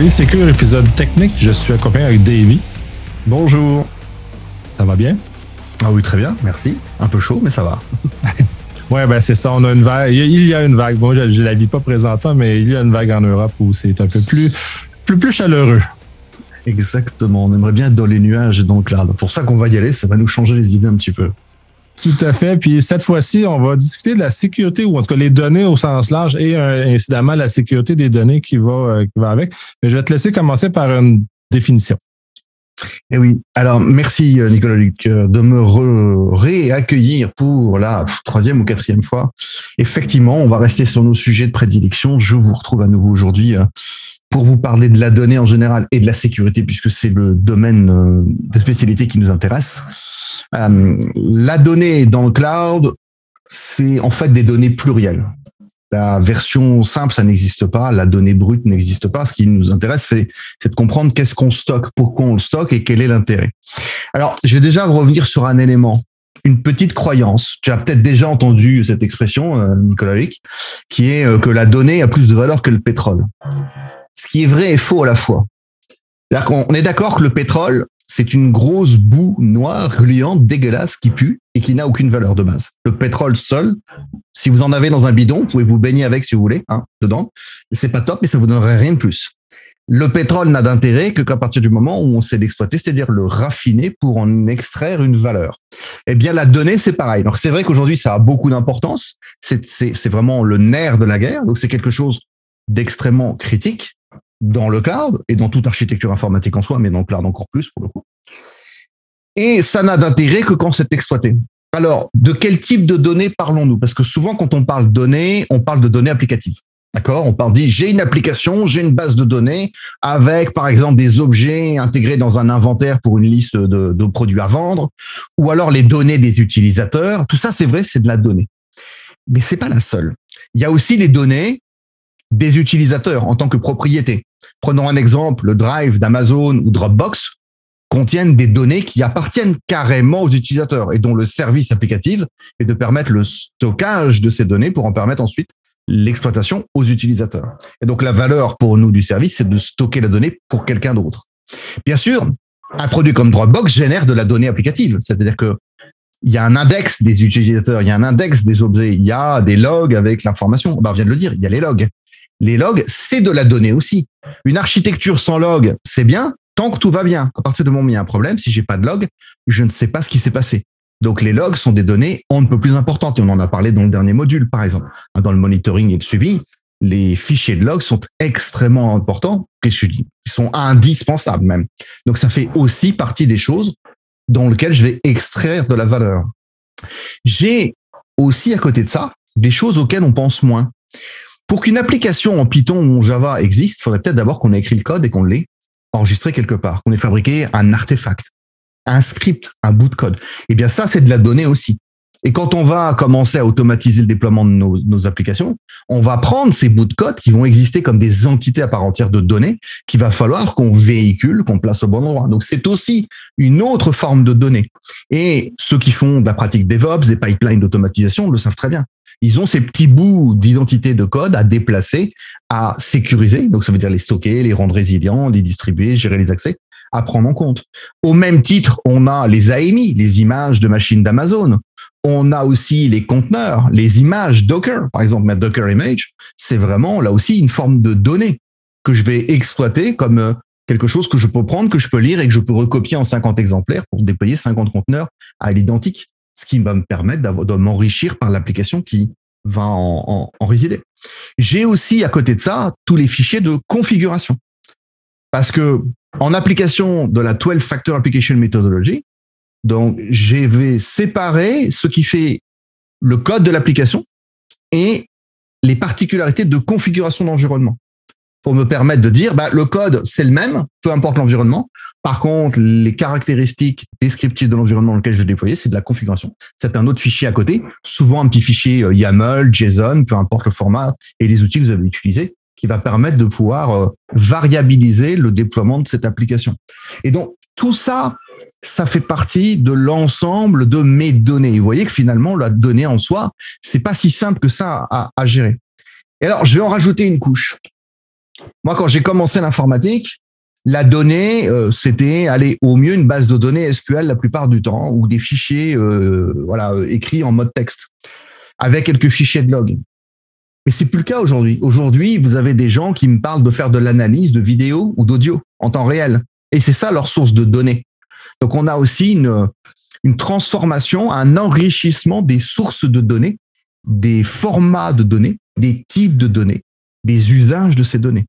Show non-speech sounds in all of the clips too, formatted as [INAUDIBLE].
Employé Secure, épisode technique. Je suis accompagné avec Davy. Bonjour. Ça va bien? Ah oui, très bien, merci. Un peu chaud, mais ça va. [LAUGHS] ouais, ben c'est ça. On a une vague. Il y a une vague. Bon, je, ne la vis pas présentement, mais il y a une vague en Europe où c'est un peu plus, plus, plus chaleureux. Exactement. On aimerait bien être dans les nuages le cloud. Pour ça qu'on va y aller, ça va nous changer les idées un petit peu. Tout à fait. Puis cette fois-ci, on va discuter de la sécurité ou en tout cas les données au sens large et euh, incidemment la sécurité des données qui va, euh, qui va avec. Mais je vais te laisser commencer par une définition. Eh oui. Alors, merci euh, Nicolas Luc de me réaccueillir pour la troisième ou quatrième fois. Effectivement, on va rester sur nos sujets de prédilection. Je vous retrouve à nouveau aujourd'hui pour vous parler de la donnée en général et de la sécurité, puisque c'est le domaine euh, de spécialité qui nous intéresse. Euh, la donnée dans le cloud, c'est en fait des données plurielles. La version simple, ça n'existe pas. La donnée brute n'existe pas. Ce qui nous intéresse, c'est de comprendre qu'est-ce qu'on stocke, pourquoi on le stocke et quel est l'intérêt. Alors, je vais déjà revenir sur un élément, une petite croyance. Tu as peut-être déjà entendu cette expression, euh, Nicolas Vic, qui est que la donnée a plus de valeur que le pétrole ce qui est vrai et faux à la fois. On est d'accord que le pétrole, c'est une grosse boue noire, gluante, dégueulasse, qui pue et qui n'a aucune valeur de base. Le pétrole seul, si vous en avez dans un bidon, vous pouvez vous baigner avec si vous voulez, hein, dedans. C'est pas top, mais ça vous donnerait rien de plus. Le pétrole n'a d'intérêt que qu'à partir du moment où on sait l'exploiter, c'est-à-dire le raffiner pour en extraire une valeur. Eh bien, la donnée, c'est pareil. Donc, c'est vrai qu'aujourd'hui, ça a beaucoup d'importance. C'est vraiment le nerf de la guerre. Donc, c'est quelque chose d'extrêmement critique dans le cloud et dans toute architecture informatique en soi, mais dans le cloud encore plus pour le coup. Et ça n'a d'intérêt que quand c'est exploité. Alors, de quel type de données parlons-nous? Parce que souvent, quand on parle données, on parle de données applicatives. D'accord? On parle dit j'ai une application, j'ai une base de données avec par exemple des objets intégrés dans un inventaire pour une liste de, de produits à vendre, ou alors les données des utilisateurs. Tout ça, c'est vrai, c'est de la donnée. Mais c'est pas la seule. Il y a aussi les données des utilisateurs en tant que propriété. Prenons un exemple, le Drive d'Amazon ou Dropbox contiennent des données qui appartiennent carrément aux utilisateurs et dont le service applicatif est de permettre le stockage de ces données pour en permettre ensuite l'exploitation aux utilisateurs. Et donc la valeur pour nous du service, c'est de stocker la donnée pour quelqu'un d'autre. Bien sûr, un produit comme Dropbox génère de la donnée applicative, c'est-à-dire que il y a un index des utilisateurs, il y a un index des objets, il y a des logs avec l'information. On vient de le dire, il y a les logs les logs, c'est de la donnée aussi. Une architecture sans log, c'est bien tant que tout va bien. À partir du moment où il y a un problème, si j'ai pas de log, je ne sais pas ce qui s'est passé. Donc les logs sont des données on ne peut plus importantes et on en a parlé dans le dernier module par exemple. Dans le monitoring et le suivi, les fichiers de logs sont extrêmement importants. Qu'est-ce que je dis Ils sont indispensables même. Donc ça fait aussi partie des choses dans lesquelles je vais extraire de la valeur. J'ai aussi à côté de ça des choses auxquelles on pense moins. Pour qu'une application en Python ou en Java existe, il faudrait peut-être d'abord qu'on ait écrit le code et qu'on l'ait enregistré quelque part, qu'on ait fabriqué un artefact, un script, un bout de code. Eh bien, ça, c'est de la donnée aussi. Et quand on va commencer à automatiser le déploiement de nos, nos, applications, on va prendre ces bouts de code qui vont exister comme des entités à part entière de données qu'il va falloir qu'on véhicule, qu'on place au bon endroit. Donc c'est aussi une autre forme de données. Et ceux qui font de la pratique DevOps, des pipelines d'automatisation le savent très bien ils ont ces petits bouts d'identité de code à déplacer, à sécuriser. Donc, ça veut dire les stocker, les rendre résilients, les distribuer, gérer les accès, à prendre en compte. Au même titre, on a les AMI, les images de machines d'Amazon. On a aussi les conteneurs, les images Docker. Par exemple, ma Docker image, c'est vraiment là aussi une forme de données que je vais exploiter comme euh, quelque chose que je peux prendre, que je peux lire et que je peux recopier en 50 exemplaires pour déployer 50 conteneurs à l'identique ce qui va me permettre de m'enrichir par l'application qui va en, résider. J'ai aussi à côté de ça tous les fichiers de configuration. Parce que en application de la 12 Factor Application Methodology, donc je vais séparer ce qui fait le code de l'application et les particularités de configuration d'environnement pour me permettre de dire bah, le code c'est le même, peu importe l'environnement. Par contre, les caractéristiques descriptives de l'environnement dans lequel je vais déployer, c'est de la configuration. C'est un autre fichier à côté, souvent un petit fichier euh, YAML, JSON, peu importe le format et les outils que vous avez utilisés, qui va permettre de pouvoir euh, variabiliser le déploiement de cette application. Et donc, tout ça, ça fait partie de l'ensemble de mes données. vous voyez que finalement, la donnée en soi, c'est pas si simple que ça à, gérer. Et alors, je vais en rajouter une couche. Moi, quand j'ai commencé l'informatique, la donnée, euh, c'était aller au mieux une base de données SQL la plupart du temps ou des fichiers euh, voilà écrits en mode texte avec quelques fichiers de log. Mais c'est plus le cas aujourd'hui. Aujourd'hui, vous avez des gens qui me parlent de faire de l'analyse de vidéo ou d'audio en temps réel. Et c'est ça leur source de données. Donc on a aussi une, transformation, un enrichissement des sources de données, des formats de données, des types de données, des usages de ces données.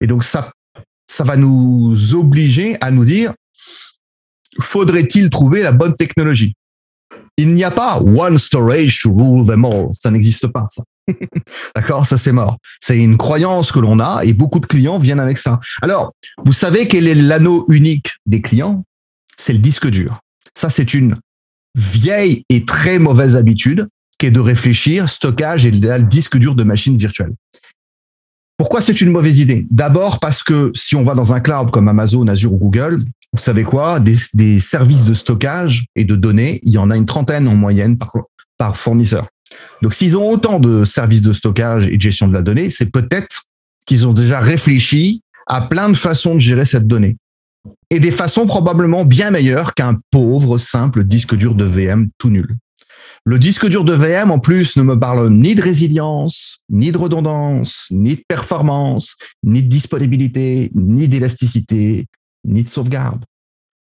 Et donc ça, ça va nous obliger à nous dire, faudrait-il trouver la bonne technologie? Il n'y a pas one storage to rule them all. Ça n'existe pas, ça. [LAUGHS] D'accord? Ça, c'est mort. C'est une croyance que l'on a et beaucoup de clients viennent avec ça. Alors, vous savez quel est l'anneau unique des clients? C'est le disque dur. Ça, c'est une vieille et très mauvaise habitude qui est de réfléchir stockage et le disque dur de machines virtuelles. Pourquoi c'est une mauvaise idée? D'abord parce que si on va dans un cloud comme Amazon, Azure ou Google, vous savez quoi? Des, services de stockage et de données, il y en a une trentaine en moyenne par, par fournisseur. Donc s'ils ont autant de services de stockage et de gestion de la donnée, c'est peut-être qu'ils ont déjà réfléchi à plein de façons de gérer cette donnée. Et des façons probablement bien meilleures qu'un pauvre, simple disque dur de VM tout nul. Le disque dur de VM, en plus, ne me parle ni de résilience, ni de redondance, ni de performance, ni de disponibilité, ni d'élasticité, ni de sauvegarde.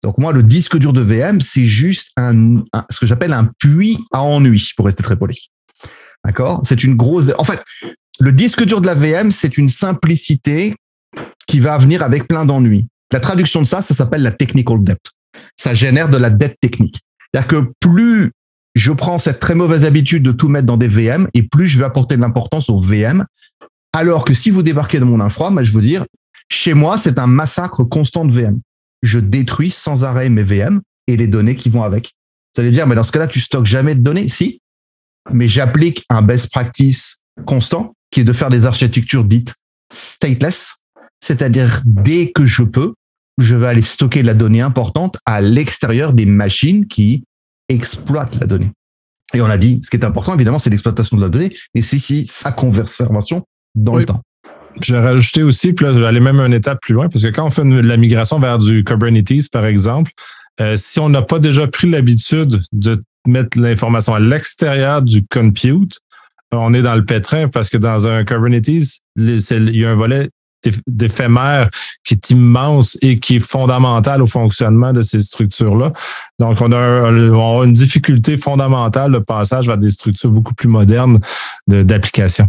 Donc moi, le disque dur de VM, c'est juste un, ce que j'appelle un puits à ennui, pour rester très poli. D'accord? C'est une grosse... En fait, le disque dur de la VM, c'est une simplicité qui va venir avec plein d'ennuis. La traduction de ça, ça s'appelle la technical debt. Ça génère de la dette technique. C'est-à-dire que plus je prends cette très mauvaise habitude de tout mettre dans des VM et plus je vais apporter de l'importance aux VM. Alors que si vous débarquez dans mon infra, moi, je veux dire, chez moi, c'est un massacre constant de VM. Je détruis sans arrêt mes VM et les données qui vont avec. Vous allez dire, mais dans ce cas-là, tu stockes jamais de données? Si. Mais j'applique un best practice constant qui est de faire des architectures dites stateless. C'est-à-dire, dès que je peux, je vais aller stocker de la donnée importante à l'extérieur des machines qui exploite la donnée. Et on a dit, ce qui est important, évidemment, c'est l'exploitation de la donnée, mais c'est ici sa conservation dans le temps. J'ai rajouté aussi, puis là, je vais aller même une étape plus loin, parce que quand on fait la migration vers du Kubernetes, par exemple, euh, si on n'a pas déjà pris l'habitude de mettre l'information à l'extérieur du compute, on est dans le pétrin parce que dans un Kubernetes, il y a un volet d'éphémère qui est immense et qui est fondamental au fonctionnement de ces structures-là. Donc, on a, une difficulté fondamentale, le passage vers des structures beaucoup plus modernes d'application.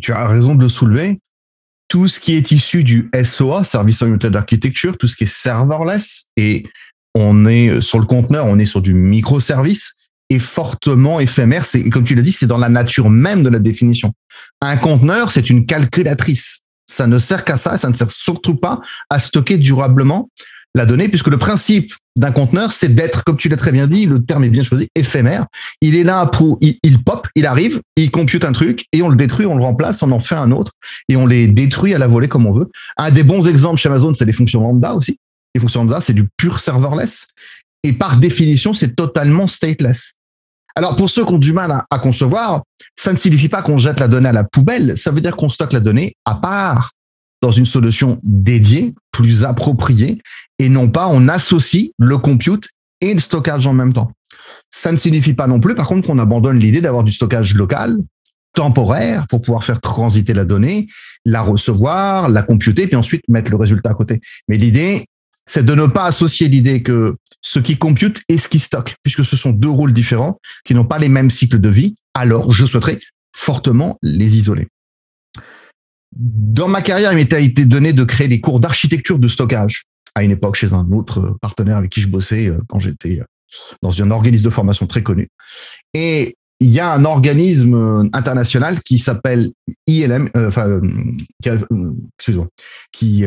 Tu as raison de le soulever. Tout ce qui est issu du SOA, Service Oriented Architecture, tout ce qui est serverless, et on est sur le conteneur, on est sur du microservice, est fortement éphémère. C'est, comme tu l'as dit, c'est dans la nature même de la définition. Un conteneur, c'est une calculatrice. Ça ne sert qu'à ça, ça ne sert surtout pas à stocker durablement la donnée, puisque le principe d'un conteneur, c'est d'être, comme tu l'as très bien dit, le terme est bien choisi, éphémère. Il est là pour, il, pop, il arrive, il compute un truc et on le détruit, on le remplace, on en fait un autre et on les détruit à la volée comme on veut. Un des bons exemples chez Amazon, c'est les fonctions lambda aussi. Les fonctions lambda, c'est du pur serverless et par définition, c'est totalement stateless. Alors, pour ceux qui ont du mal à, concevoir, ça ne signifie pas qu'on jette la donnée à la poubelle. Ça veut dire qu'on stocke la donnée à part dans une solution dédiée, plus appropriée, et non pas on associe le compute et le stockage en même temps. Ça ne signifie pas non plus, par contre, qu'on abandonne l'idée d'avoir du stockage local, temporaire, pour pouvoir faire transiter la donnée, la recevoir, la computer, puis ensuite mettre le résultat à côté. Mais l'idée, c'est de ne pas associer l'idée que ce qui compute et ce qui stocke, puisque ce sont deux rôles différents qui n'ont pas les mêmes cycles de vie. Alors, je souhaiterais fortement les isoler. Dans ma carrière, il m'était été donné de créer des cours d'architecture de stockage à une époque chez un autre partenaire avec qui je bossais euh, quand j'étais euh, dans un organisme de formation très connu. Et il y a un organisme euh, international qui s'appelle ILM, euh, enfin, euh, excusez-moi, qui,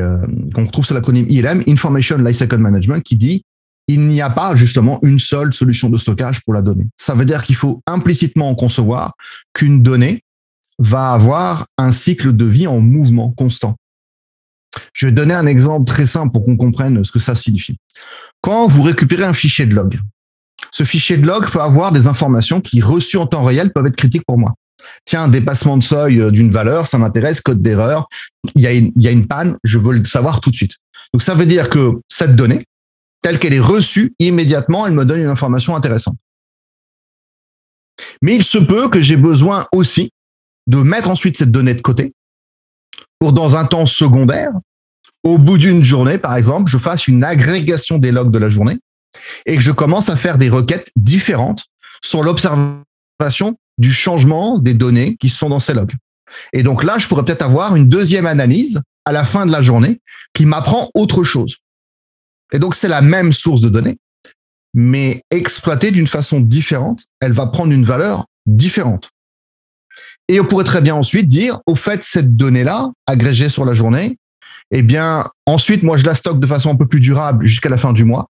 qu'on retrouve sur l'acronyme ILM, Information Lifecycle Management, qui dit il n'y a pas justement une seule solution de stockage pour la donnée. Ça veut dire qu'il faut implicitement concevoir qu'une donnée va avoir un cycle de vie en mouvement constant. Je vais donner un exemple très simple pour qu'on comprenne ce que ça signifie. Quand vous récupérez un fichier de log, ce fichier de log peut avoir des informations qui, reçues en temps réel, peuvent être critiques pour moi. Tiens, dépassement de seuil euh, d'une valeur, ça m'intéresse, code d'erreur, il y, a une, il y a une panne, je veux le savoir tout de suite. Donc ça veut dire que cette donnée, telle qu'elle est reçue, immédiatement, elle me donne une information intéressante. Mais il se peut que j'ai besoin aussi de mettre ensuite cette donnée de côté pour, dans un temps secondaire, au bout d'une journée, par exemple, je fasse une agrégation des logs de la journée et que je commence à faire des requêtes différentes sur l'observation du changement des données qui sont dans ces logs. Et donc là, je pourrais peut-être avoir une deuxième analyse à la fin de la journée qui m'apprend autre chose. Et donc, c'est la même source de données, mais exploitée d'une façon différente. Elle va prendre une valeur différente. Et on pourrait très bien ensuite dire, au fait, cette donnée-là, agrégée sur la journée, eh bien, ensuite, moi, je la stocke de façon un peu plus durable jusqu'à la fin du mois.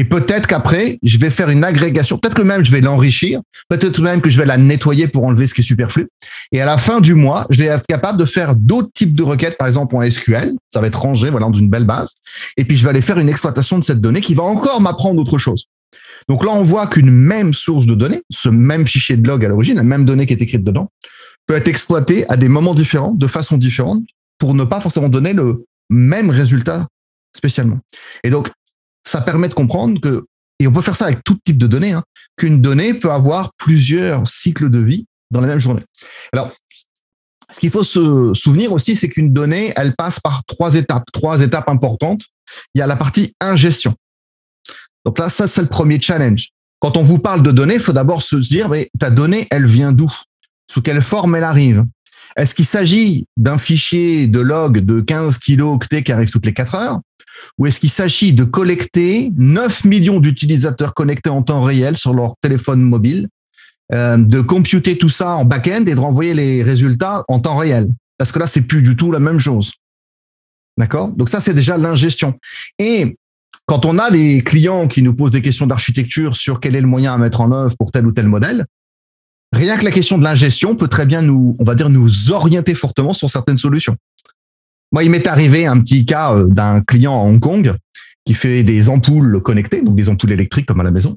Et peut-être qu'après, je vais faire une agrégation. Peut-être que même je vais l'enrichir. Peut-être même que je vais la nettoyer pour enlever ce qui est superflu. Et à la fin du mois, je vais être capable de faire d'autres types de requêtes, par exemple en SQL. Ça va être rangé, voilà, dans une belle base. Et puis, je vais aller faire une exploitation de cette donnée qui va encore m'apprendre autre chose. Donc là, on voit qu'une même source de données, ce même fichier de log à l'origine, la même donnée qui est écrite dedans, peut être exploitée à des moments différents, de façon différente, pour ne pas forcément donner le même résultat spécialement. Et donc, ça permet de comprendre que, et on peut faire ça avec tout type de données, hein, qu'une donnée peut avoir plusieurs cycles de vie dans la même journée. Alors, ce qu'il faut se souvenir aussi, c'est qu'une donnée, elle passe par trois étapes, trois étapes importantes. Il y a la partie ingestion. Donc là, ça, c'est le premier challenge. Quand on vous parle de données, il faut d'abord se dire, mais ta donnée, elle vient d'où? Sous quelle forme elle arrive? Est-ce qu'il s'agit d'un fichier de log de 15 kilooctets qui arrive toutes les 4 heures? Ou est-ce qu'il s'agit de collecter 9 millions d'utilisateurs connectés en temps réel sur leur téléphone mobile, euh, de computer tout ça en back-end et de renvoyer les résultats en temps réel Parce que là, c'est plus du tout la même chose. D'accord? Donc ça, c'est déjà l'ingestion. Et quand on a des clients qui nous posent des questions d'architecture sur quel est le moyen à mettre en œuvre pour tel ou tel modèle, rien que la question de l'ingestion peut très bien nous, on va dire, nous orienter fortement sur certaines solutions. Moi, il m'est arrivé un petit cas euh, d'un client à Hong Kong qui fait des ampoules connectées, donc des ampoules électriques comme à la maison,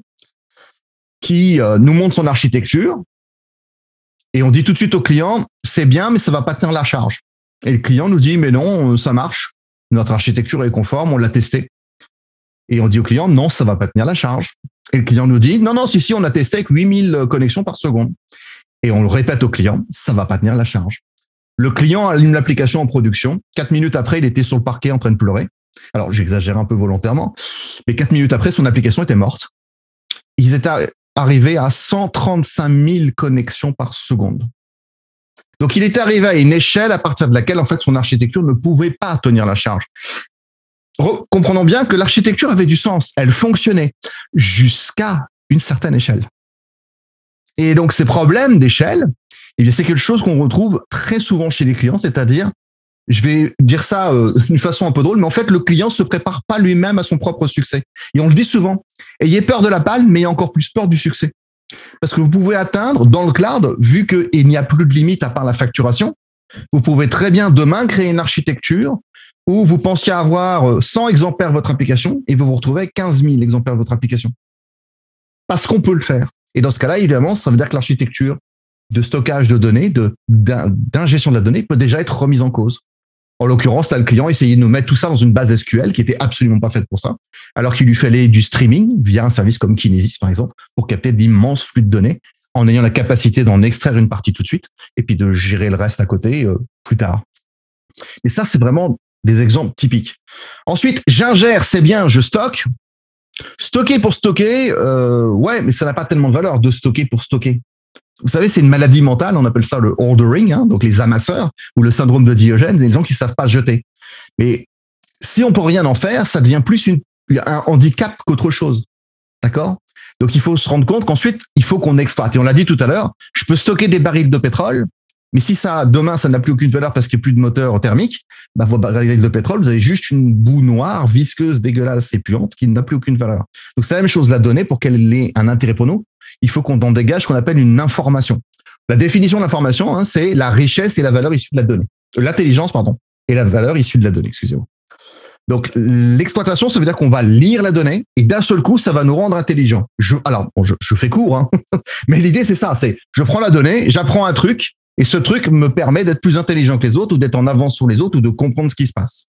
qui euh, nous montre son architecture. Et on dit tout de suite au client, c'est bien, mais ça va pas tenir la charge. Et le client nous dit, mais non, euh, ça marche. Notre architecture est conforme, on l'a testé. Et on dit au client, non, ça va pas tenir la charge. Et le client nous dit, non, non, si, si, on a testé avec 8000 connexions par seconde. Et on le répète au client, ça va pas tenir la charge. Le client allume l'application en production. Quatre minutes après, il était sur le parquet en train de pleurer. Alors, j'exagère un peu volontairement, mais quatre minutes après, son application était morte. Ils étaient arrivés à 135 000 connexions par seconde. Donc, il était arrivé à une échelle à partir de laquelle, en fait, son architecture ne pouvait pas tenir la charge comprenons bien que l'architecture avait du sens, elle fonctionnait jusqu'à une certaine échelle. Et donc ces problèmes d'échelle, eh bien c'est quelque chose qu'on retrouve très souvent chez les clients, c'est-à-dire, je vais dire ça euh, d'une façon un peu drôle, mais en fait le client se prépare pas lui-même à son propre succès. Et on le dit souvent, ayez peur de la palme, mais ayez encore plus peur du succès. Parce que vous pouvez atteindre dans le cloud, vu qu'il n'y a plus de limite à part la facturation, vous pouvez très bien demain créer une architecture où vous pensiez avoir 100 euh, exemplaires de votre application et vous vous retrouvez avec 15 000 exemplaires de votre application. Parce qu'on peut le faire. Et dans ce cas-là, évidemment, ça veut dire que l'architecture de stockage de données, d'ingestion de la donnée peut déjà être remise en cause. En l'occurrence, là, le client essayait de nous mettre tout ça dans une base SQL qui était absolument pas faite pour ça, alors qu'il lui fallait du streaming via un service comme Kinesis, par exemple, pour capter d'immenses flux de données en ayant la capacité d'en extraire une partie tout de suite et puis de gérer le reste à côté euh, plus tard. Et ça, c'est vraiment des exemples typiques. Ensuite, j'ingère, c'est bien, je stocke. Stocker pour stocker, euh, ouais, mais ça n'a pas tellement de valeur de stocker pour stocker. Vous savez, c'est une maladie mentale, on appelle ça le ordering, hein, donc les amasseurs, ou le syndrome de Diogène, les gens qui savent pas jeter. Mais si on peut rien en faire, ça devient plus une, un handicap qu'autre chose. D'accord? Donc il faut se rendre compte qu'ensuite, il faut qu'on exploite. Et on l'a dit tout à l'heure, je peux stocker des barils de pétrole, mais si ça, demain, ça n'a plus aucune valeur parce qu'il n'y a plus de moteur thermique, bah, vos de pétrole, vous avez juste une boue noire, visqueuse, dégueulasse et puante qui n'a plus aucune valeur. Donc, c'est la même chose, la donnée, pour qu'elle ait un intérêt pour nous, il faut qu'on en dégage ce qu'on appelle une information. La définition de l'information, hein, c'est la richesse et la valeur issue de la donnée. L'intelligence, pardon, et la valeur issue de la donnée, excusez-moi. Donc l'exploitation, ça veut dire qu'on va lire la donnée et d'un seul coup, ça va nous rendre intelligents. Je, alors, je, fais court, hein, [LAUGHS] mais l'idée c'est ça, c'est je prends la donnée, j'apprends un truc et ce truc me permet d'être plus intelligent que les autres ou d'être en avance sur les autres ou de comprendre ce qui se passe.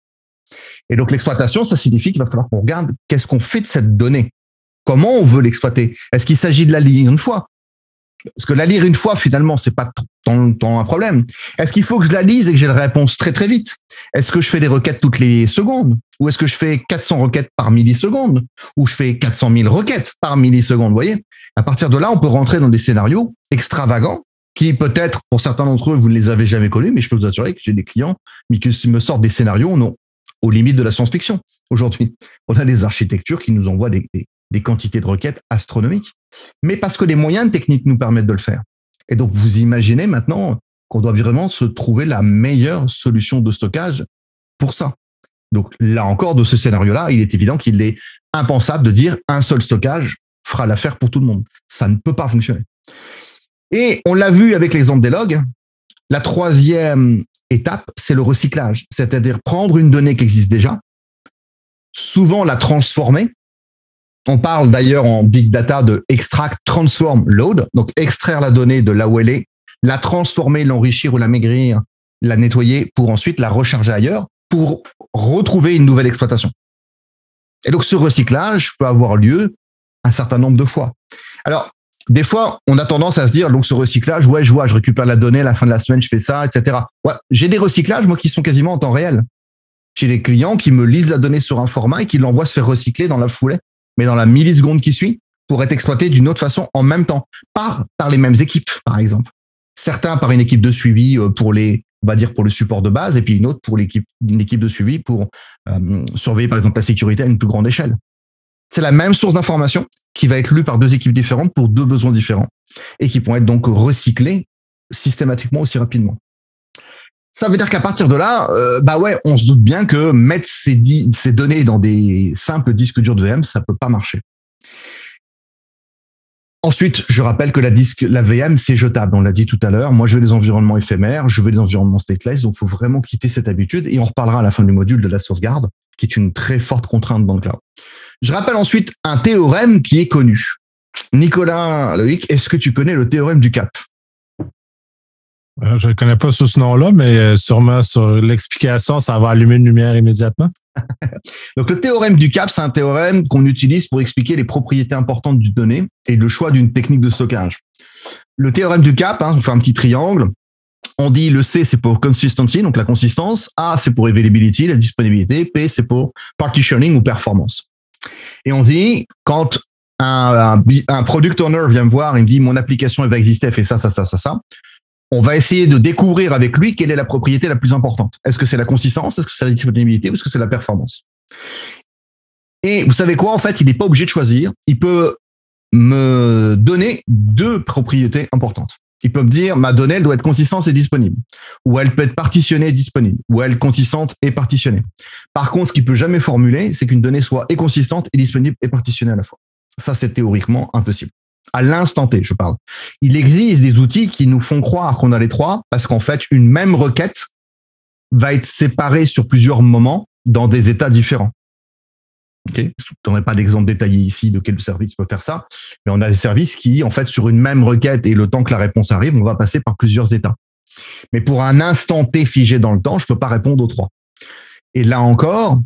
Et donc l'exploitation, ça signifie qu'il va falloir qu'on regarde qu'est-ce qu'on fait de cette donnée. Comment on veut l'exploiter? Est-ce qu'il s'agit de la lire une fois? Parce que la lire une fois, finalement, c'est pas tant, un problème. Est-ce qu'il faut que je la lise et que j'ai la réponse très très vite? Est-ce que je fais des requêtes toutes les secondes? Ou est-ce que je fais 400 requêtes par milliseconde? Ou je fais 400 000 requêtes par milliseconde Vous voyez? À partir de là, on peut rentrer dans des scénarios extravagants qui peut-être, pour certains d'entre eux, vous ne les avez jamais connus, mais je peux vous assurer que j'ai des clients mais qui me sortent des scénarios non, aux limites de la science-fiction aujourd'hui. On a des architectures qui nous envoient des, des quantités de requêtes astronomiques, mais parce que les moyens techniques nous permettent de le faire. Et donc, vous imaginez maintenant qu'on doit vraiment se trouver la meilleure solution de stockage pour ça. Donc, là encore, de ce scénario-là, il est évident qu'il est impensable de dire un seul stockage fera l'affaire pour tout le monde. Ça ne peut pas fonctionner. Et on l'a vu avec l'exemple des logs. La troisième étape, c'est le recyclage. C'est-à-dire prendre une donnée qui existe déjà, souvent la transformer on parle d'ailleurs en big data de extract, transform, load. Donc, extraire la donnée de là où elle est, la transformer, l'enrichir ou la maigrir, la nettoyer pour ensuite la recharger ailleurs pour retrouver une nouvelle exploitation. Et donc, ce recyclage peut avoir lieu un certain nombre de fois. Alors, des fois, on a tendance à se dire, donc ce recyclage, ouais, je vois, je récupère la donnée à la fin de la semaine, je fais ça, etc. Ouais, j'ai des recyclages, moi, qui sont quasiment en temps réel. J'ai des clients qui me lisent la donnée sur un format et qui l'envoient se faire recycler dans la foulée mais dans la milliseconde qui suit, pour être exploité d'une autre façon en même temps, par, par les mêmes équipes, par exemple. Certains par une équipe de suivi euh, pour les, on va dire pour le support de base, et puis une autre pour l'équipe, une équipe de suivi pour euh, surveiller par exemple la sécurité à une plus grande échelle. C'est la même source d'information qui va être lue par deux équipes différentes pour deux besoins différents et qui vont être donc recyclés systématiquement aussi rapidement. Ça veut dire qu'à partir de là, euh, bah ouais, on se doute bien que mettre ces, données dans des simples disques durs de VM, ça peut pas marcher. Ensuite, je rappelle que la la VM, c'est jetable. On l'a dit tout à l'heure. Moi, je veux des environnements éphémères, je veux des environnements stateless. Donc, faut vraiment quitter cette habitude. Et on reparlera à la fin du module de la sauvegarde, qui est une très forte contrainte dans le cloud. Je rappelle ensuite un théorème qui est connu. Nicolas Loïc, est-ce que tu connais le théorème du cap? Euh, je ne connais pas sous ce nom-là, mais euh, sûrement sur l'explication, ça va allumer une lumière immédiatement. [LAUGHS] Donc, le théorème du cap, c'est un théorème qu'on utilise pour expliquer les propriétés importantes du données et le choix d'une technique de stockage. Le théorème du cap, hein, on fait un petit triangle. On dit le C, c'est pour consistency, donc la consistance. A, c'est pour availability, la disponibilité. P, c'est pour partitioning ou performance. Et on dit, quand un, product owner vient me voir, il me dit, mon application, elle va exister, elle fait ça, ça, ça, ça, ça on va essayer de découvrir avec lui quelle est la propriété la plus importante. Est-ce que c'est la consistance? Est-ce que c'est la disponibilité? Ou est-ce que c'est la performance? Et vous savez quoi? En fait, il n'est pas obligé de choisir. Il peut me donner deux propriétés importantes. Il peut me dire ma donnée elle doit être consistante et disponible, ou elle peut être partitionnée et disponible, ou elle consistante et partitionnée. Par contre, ce qu'il peut jamais formuler, c'est qu'une donnée soit et consistante et disponible et partitionnée à la fois. Ça, c'est théoriquement impossible à l'instant T, je parle. Il existe des outils qui nous font croire qu'on a les trois parce qu'en fait, une même requête va être séparée sur plusieurs moments dans des états différents. Ok, je ne pas d'exemple détaillé ici de quel service peut faire ça, mais on a des services qui, en fait, sur une même requête et le temps que la réponse arrive, on va passer par plusieurs états. Mais pour un instant T figé dans le temps, je peux pas répondre aux trois. Et là encore,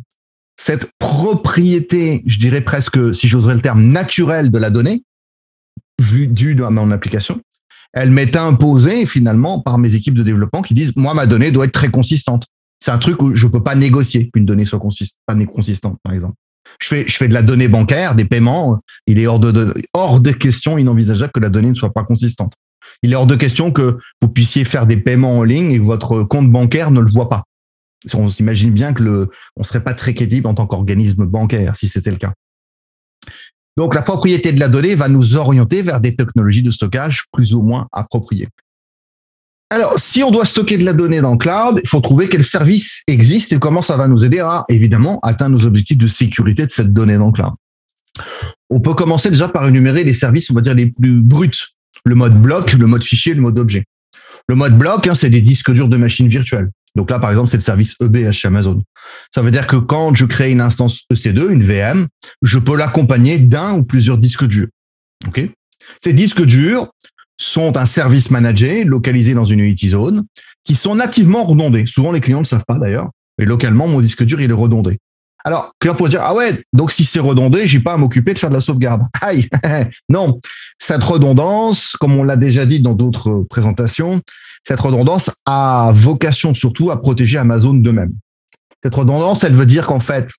cette propriété, je dirais presque, si j'oserais le terme, naturelle de la donnée, vu dû à mon application, elle m'est imposée finalement par mes équipes de développement qui disent moi ma donnée doit être très consistante. C'est un truc où je peux pas négocier qu'une donnée soit consistante, pas consistante par exemple. Je fais je fais de la donnée bancaire, des paiements, il est hors de, hors de question inenvisageable que la donnée ne soit pas consistante. Il est hors de question que vous puissiez faire des paiements en ligne et que votre compte bancaire ne le voit pas. On s'imagine bien que le on serait pas très crédible en tant qu'organisme bancaire si c'était le cas. Donc, la propriété de la donnée va nous orienter vers des technologies de stockage plus ou moins appropriées. Alors, si on doit stocker de la donnée dans le cloud, il faut trouver quel service existe et comment ça va nous aider à, évidemment, atteindre nos objectifs de sécurité de cette donnée dans le cloud. On peut commencer déjà par énumérer les services, on va dire, les plus bruts. Le mode bloc, le mode fichier, le mode objet. Le mode bloc, hein, c'est des disques durs de machines virtuelles. Donc là, par exemple, c'est le service EBS Amazon. Ça veut dire que quand je crée une instance EC2, une VM, je peux l'accompagner d'un ou plusieurs disques durs. OK? Ces disques durs sont un service managé localisé dans une UIT zone qui sont nativement redondés. Souvent, les clients ne le savent pas d'ailleurs. Mais localement, mon disque dur, il est redondé. Alors, client pourrait dire, ah ouais, donc si c'est redondé, j'ai pas à m'occuper de faire de la sauvegarde. [LAUGHS] Aïe! [LAUGHS] non. Cette redondance, comme on l'a déjà dit dans d'autres présentations, cette redondance a vocation surtout à protéger Amazon d'eux-mêmes. Cette redondance, elle veut dire qu'en fait,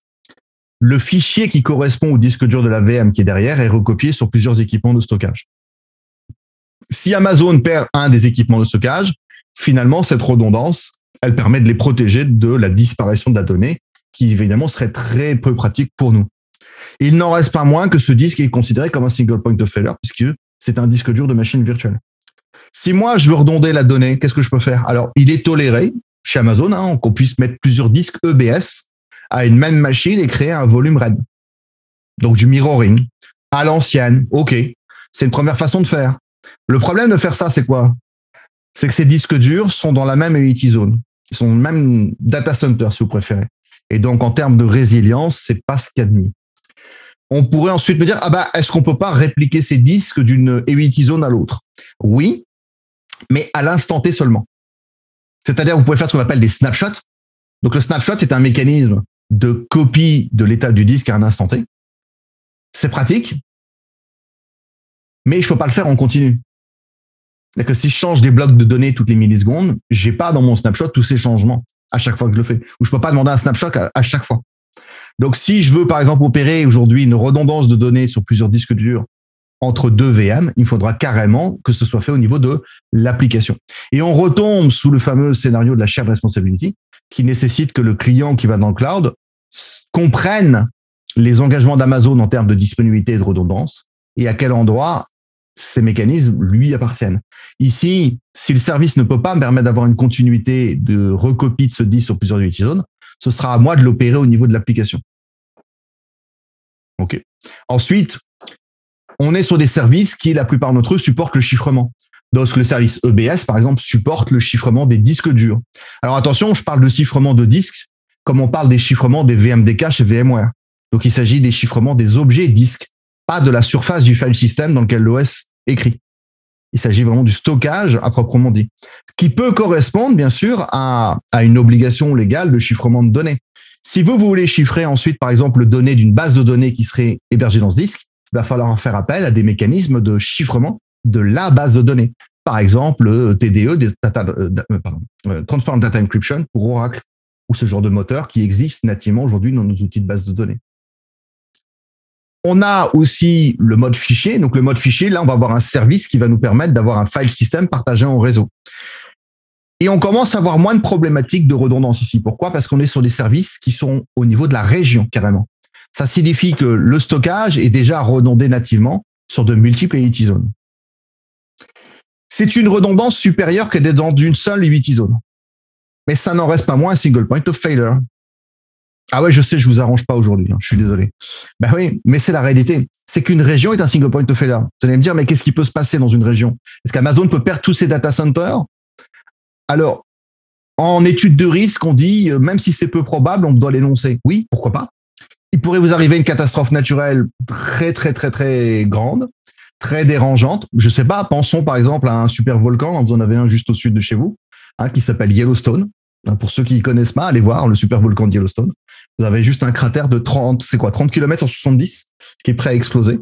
le fichier qui correspond au disque dur de la VM qui est derrière est recopié sur plusieurs équipements de stockage. Si Amazon perd un des équipements de stockage, finalement, cette redondance, elle permet de les protéger de la disparition de la donnée qui évidemment serait très peu pratique pour nous. Il n'en reste pas moins que ce disque est considéré comme un single point of failure puisque c'est un disque dur de machine virtuelle. Si moi je veux redonder la donnée, qu'est-ce que je peux faire? Alors, il est toléré chez Amazon hein, qu'on puisse mettre plusieurs disques EBS à une même machine et créer un volume RAID. Donc du mirroring à l'ancienne. OK, c'est une première façon de faire. Le problème de faire ça, c'est quoi? C'est que ces disques durs sont dans la même EIT zone. Ils sont le même data center, si vous préférez. Et donc, en termes de résilience, c'est pas ce qu'il y a de mieux. On pourrait ensuite me dire, ah bah, est-ce qu'on peut pas répliquer ces disques d'une EIT zone à l'autre? Oui, mais à l'instant T seulement. C'est-à-dire, vous pouvez faire ce qu'on appelle des snapshots. Donc, le snapshot est un mécanisme de copie de l'état du disque à un instant T. C'est pratique, mais je peux pas le faire en continu. cest que si je change des blocs de données toutes les millisecondes, j'ai pas dans mon snapshot tous ces changements à chaque fois que je le fais. Ou je peux pas demander un snapshot à, chaque fois. Donc, si je veux, par exemple, opérer aujourd'hui une redondance de données sur plusieurs disques durs entre deux VM, il faudra carrément que ce soit fait au niveau de l'application. Et on retombe sous le fameux scénario de la shared responsibility qui nécessite que le client qui va dans le cloud comprenne les engagements d'Amazon en termes de disponibilité et de redondance et à quel endroit ces mécanismes lui appartiennent. Ici, si le service ne peut pas me permettre d'avoir une continuité de recopie de ce disque sur plusieurs unity zones, ce sera à moi de l'opérer au niveau de l'application. OK. Ensuite, on est sur des services qui, la plupart d'entre eux, supportent le chiffrement. Donc, le service EBS, par exemple, supporte le chiffrement des disques durs. Alors, attention, je parle de chiffrement de disques comme on parle des chiffrements des VMDK chez VMware. Donc, il s'agit des chiffrements des objets disques, pas de la surface du file system dans lequel l'OS écrit. Il s'agit vraiment du stockage à proprement dit, qui peut correspondre, bien sûr, à, une obligation légale de chiffrement de données. Si vous, voulez chiffrer ensuite, par exemple, le données d'une base de données qui serait hébergée dans ce disque, il va falloir faire appel à des mécanismes de chiffrement de la base de données. Par exemple, euh, TDE, data, euh, euh, Transparent Data Encryption pour Oracle, ou ce genre de moteur qui existe nativement aujourd'hui dans nos outils de base de données. On a aussi le mode fichier. Donc, le mode fichier, là, on va avoir un service qui va nous permettre d'avoir un file system partagé en réseau. Et on commence à avoir moins de problématiques de redondance ici. Pourquoi? Parce qu'on est sur des services qui sont au niveau de la région, carrément. Ça signifie que le stockage est déjà redondé nativement sur de multiples UT zones. C'est une redondance supérieure que d'être dans une seule UT zone. Mais ça n'en reste pas moins un single point of failure. Ah ouais, je sais, je vous arrange pas aujourd'hui. Hein, je suis désolé. Ben oui, mais c'est la réalité. C'est qu'une région est un single point of failure. Vous allez me dire, mais qu'est-ce qui peut se passer dans une région? Est-ce qu'Amazon peut perdre tous ses data centers? Alors, en étude de risque, on dit, euh, même si c'est peu probable, on doit l'énoncer. Oui, pourquoi pas? Il pourrait vous arriver une catastrophe naturelle très, très, très, très grande, très dérangeante. Je sais pas, pensons par exemple à un super volcan, vous en avez un juste au sud de chez vous, hein, qui s'appelle Yellowstone. Hein, pour ceux qui ne connaissent pas, allez voir le super volcan de Yellowstone. Vous avez juste un cratère de 30, c'est quoi, 30 km sur 70 qui est prêt à exploser.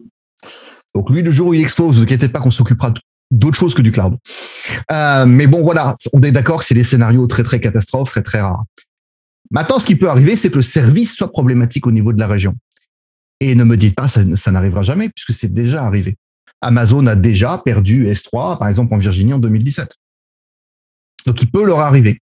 Donc lui, le jour où il explose, ne vous inquiétez pas qu'on s'occupera d'autre chose que du cloud. Euh, mais bon, voilà, on est d'accord que c'est des scénarios très très catastrophes, très très rares. Maintenant, ce qui peut arriver, c'est que le service soit problématique au niveau de la région. Et ne me dites pas, ça, ça n'arrivera jamais, puisque c'est déjà arrivé. Amazon a déjà perdu S3, par exemple en Virginie en 2017. Donc, il peut leur arriver.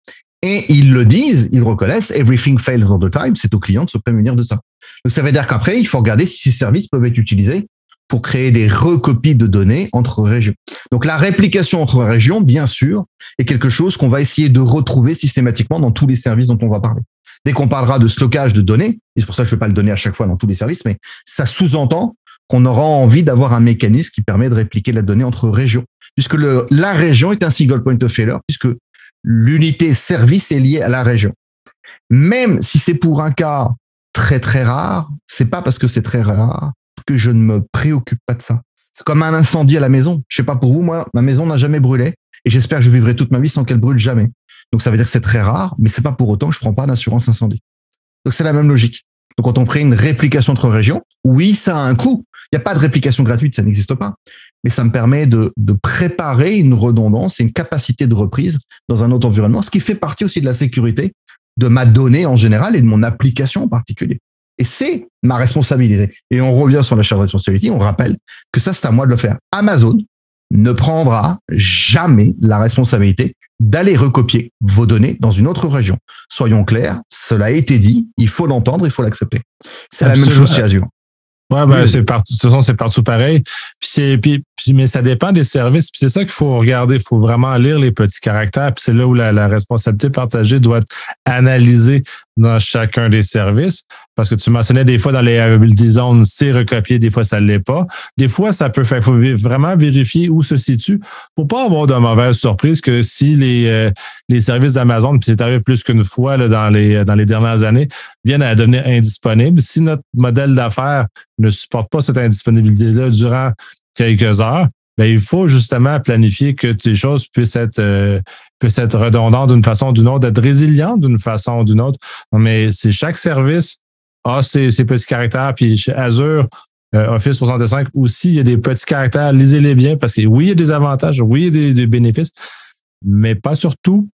Et ils le disent, ils reconnaissent, everything fails all the time, c'est au client de se prémunir de ça. Donc ça veut dire qu'après, il faut regarder si ces services peuvent être utilisés pour créer des recopies de données entre régions. Donc la réplication entre régions, bien sûr, est quelque chose qu'on va essayer de retrouver systématiquement dans tous les services dont on va parler. Dès qu'on parlera de stockage de données, et c'est pour ça que je ne vais pas le donner à chaque fois dans tous les services, mais ça sous-entend qu'on aura envie d'avoir un mécanisme qui permet de répliquer la donnée entre régions, puisque la région est un single point of failure, puisque l'unité service est liée à la région. Même si c'est pour un cas très très rare, c'est pas parce que c'est très rare que je ne me préoccupe pas de ça. C'est comme un incendie à la maison. Je sais pas pour vous, moi, ma maison n'a jamais brûlé et j'espère que je vivrai toute ma vie sans qu'elle brûle jamais. Donc ça veut dire que c'est très rare, mais c'est pas pour autant que je prends pas d'assurance incendie. Donc c'est la même logique. Donc quand on ferait une réplication entre régions, oui, ça a un coût. Il n'y a pas de réplication gratuite, ça n'existe pas. Mais ça me permet de, de préparer une redondance et une capacité de reprise dans un autre environnement, ce qui fait partie aussi de la sécurité de ma donnée en général et de mon application en particulier. Et c'est ma responsabilité. Et on revient sur la charge de responsabilité, on rappelle que ça, c'est à moi de le faire. Amazon ne prendra jamais la responsabilité d'aller recopier vos données dans une autre région. Soyons clairs, cela a été dit, il faut l'entendre, il faut l'accepter. C'est la même chose chez Azure. Ouais, ben, c'est partout, de toute façon, c'est partout pareil. Puis c'est, puis, mais ça dépend des services. Puis c'est ça qu'il faut regarder. Il faut vraiment lire les petits caractères. Puis c'est là où la, la, responsabilité partagée doit être analysée dans chacun des services. Parce que tu mentionnais des fois dans les availability zones, c'est recopié, des fois ça ne l'est pas. Des fois, ça peut faire. Faut vraiment vérifier où se situe pour pas avoir de mauvaises surprises que si les, euh, les services d'Amazon, puis c'est arrivé plus qu'une fois là, dans, les, dans les dernières années, viennent à devenir indisponibles. Si notre modèle d'affaires ne supporte pas cette indisponibilité-là durant quelques heures, ben, il faut justement planifier que ces choses puissent être, euh, puissent être redondantes d'une façon ou d'une autre, d'être résilientes d'une façon ou d'une autre. Mais c'est chaque service a ses, ses, petits caractères. Puis chez Azure, euh, Office 65 aussi, il y a des petits caractères. Lisez-les bien parce que oui, il y a des avantages, oui, il y a des, des bénéfices, mais pas surtout.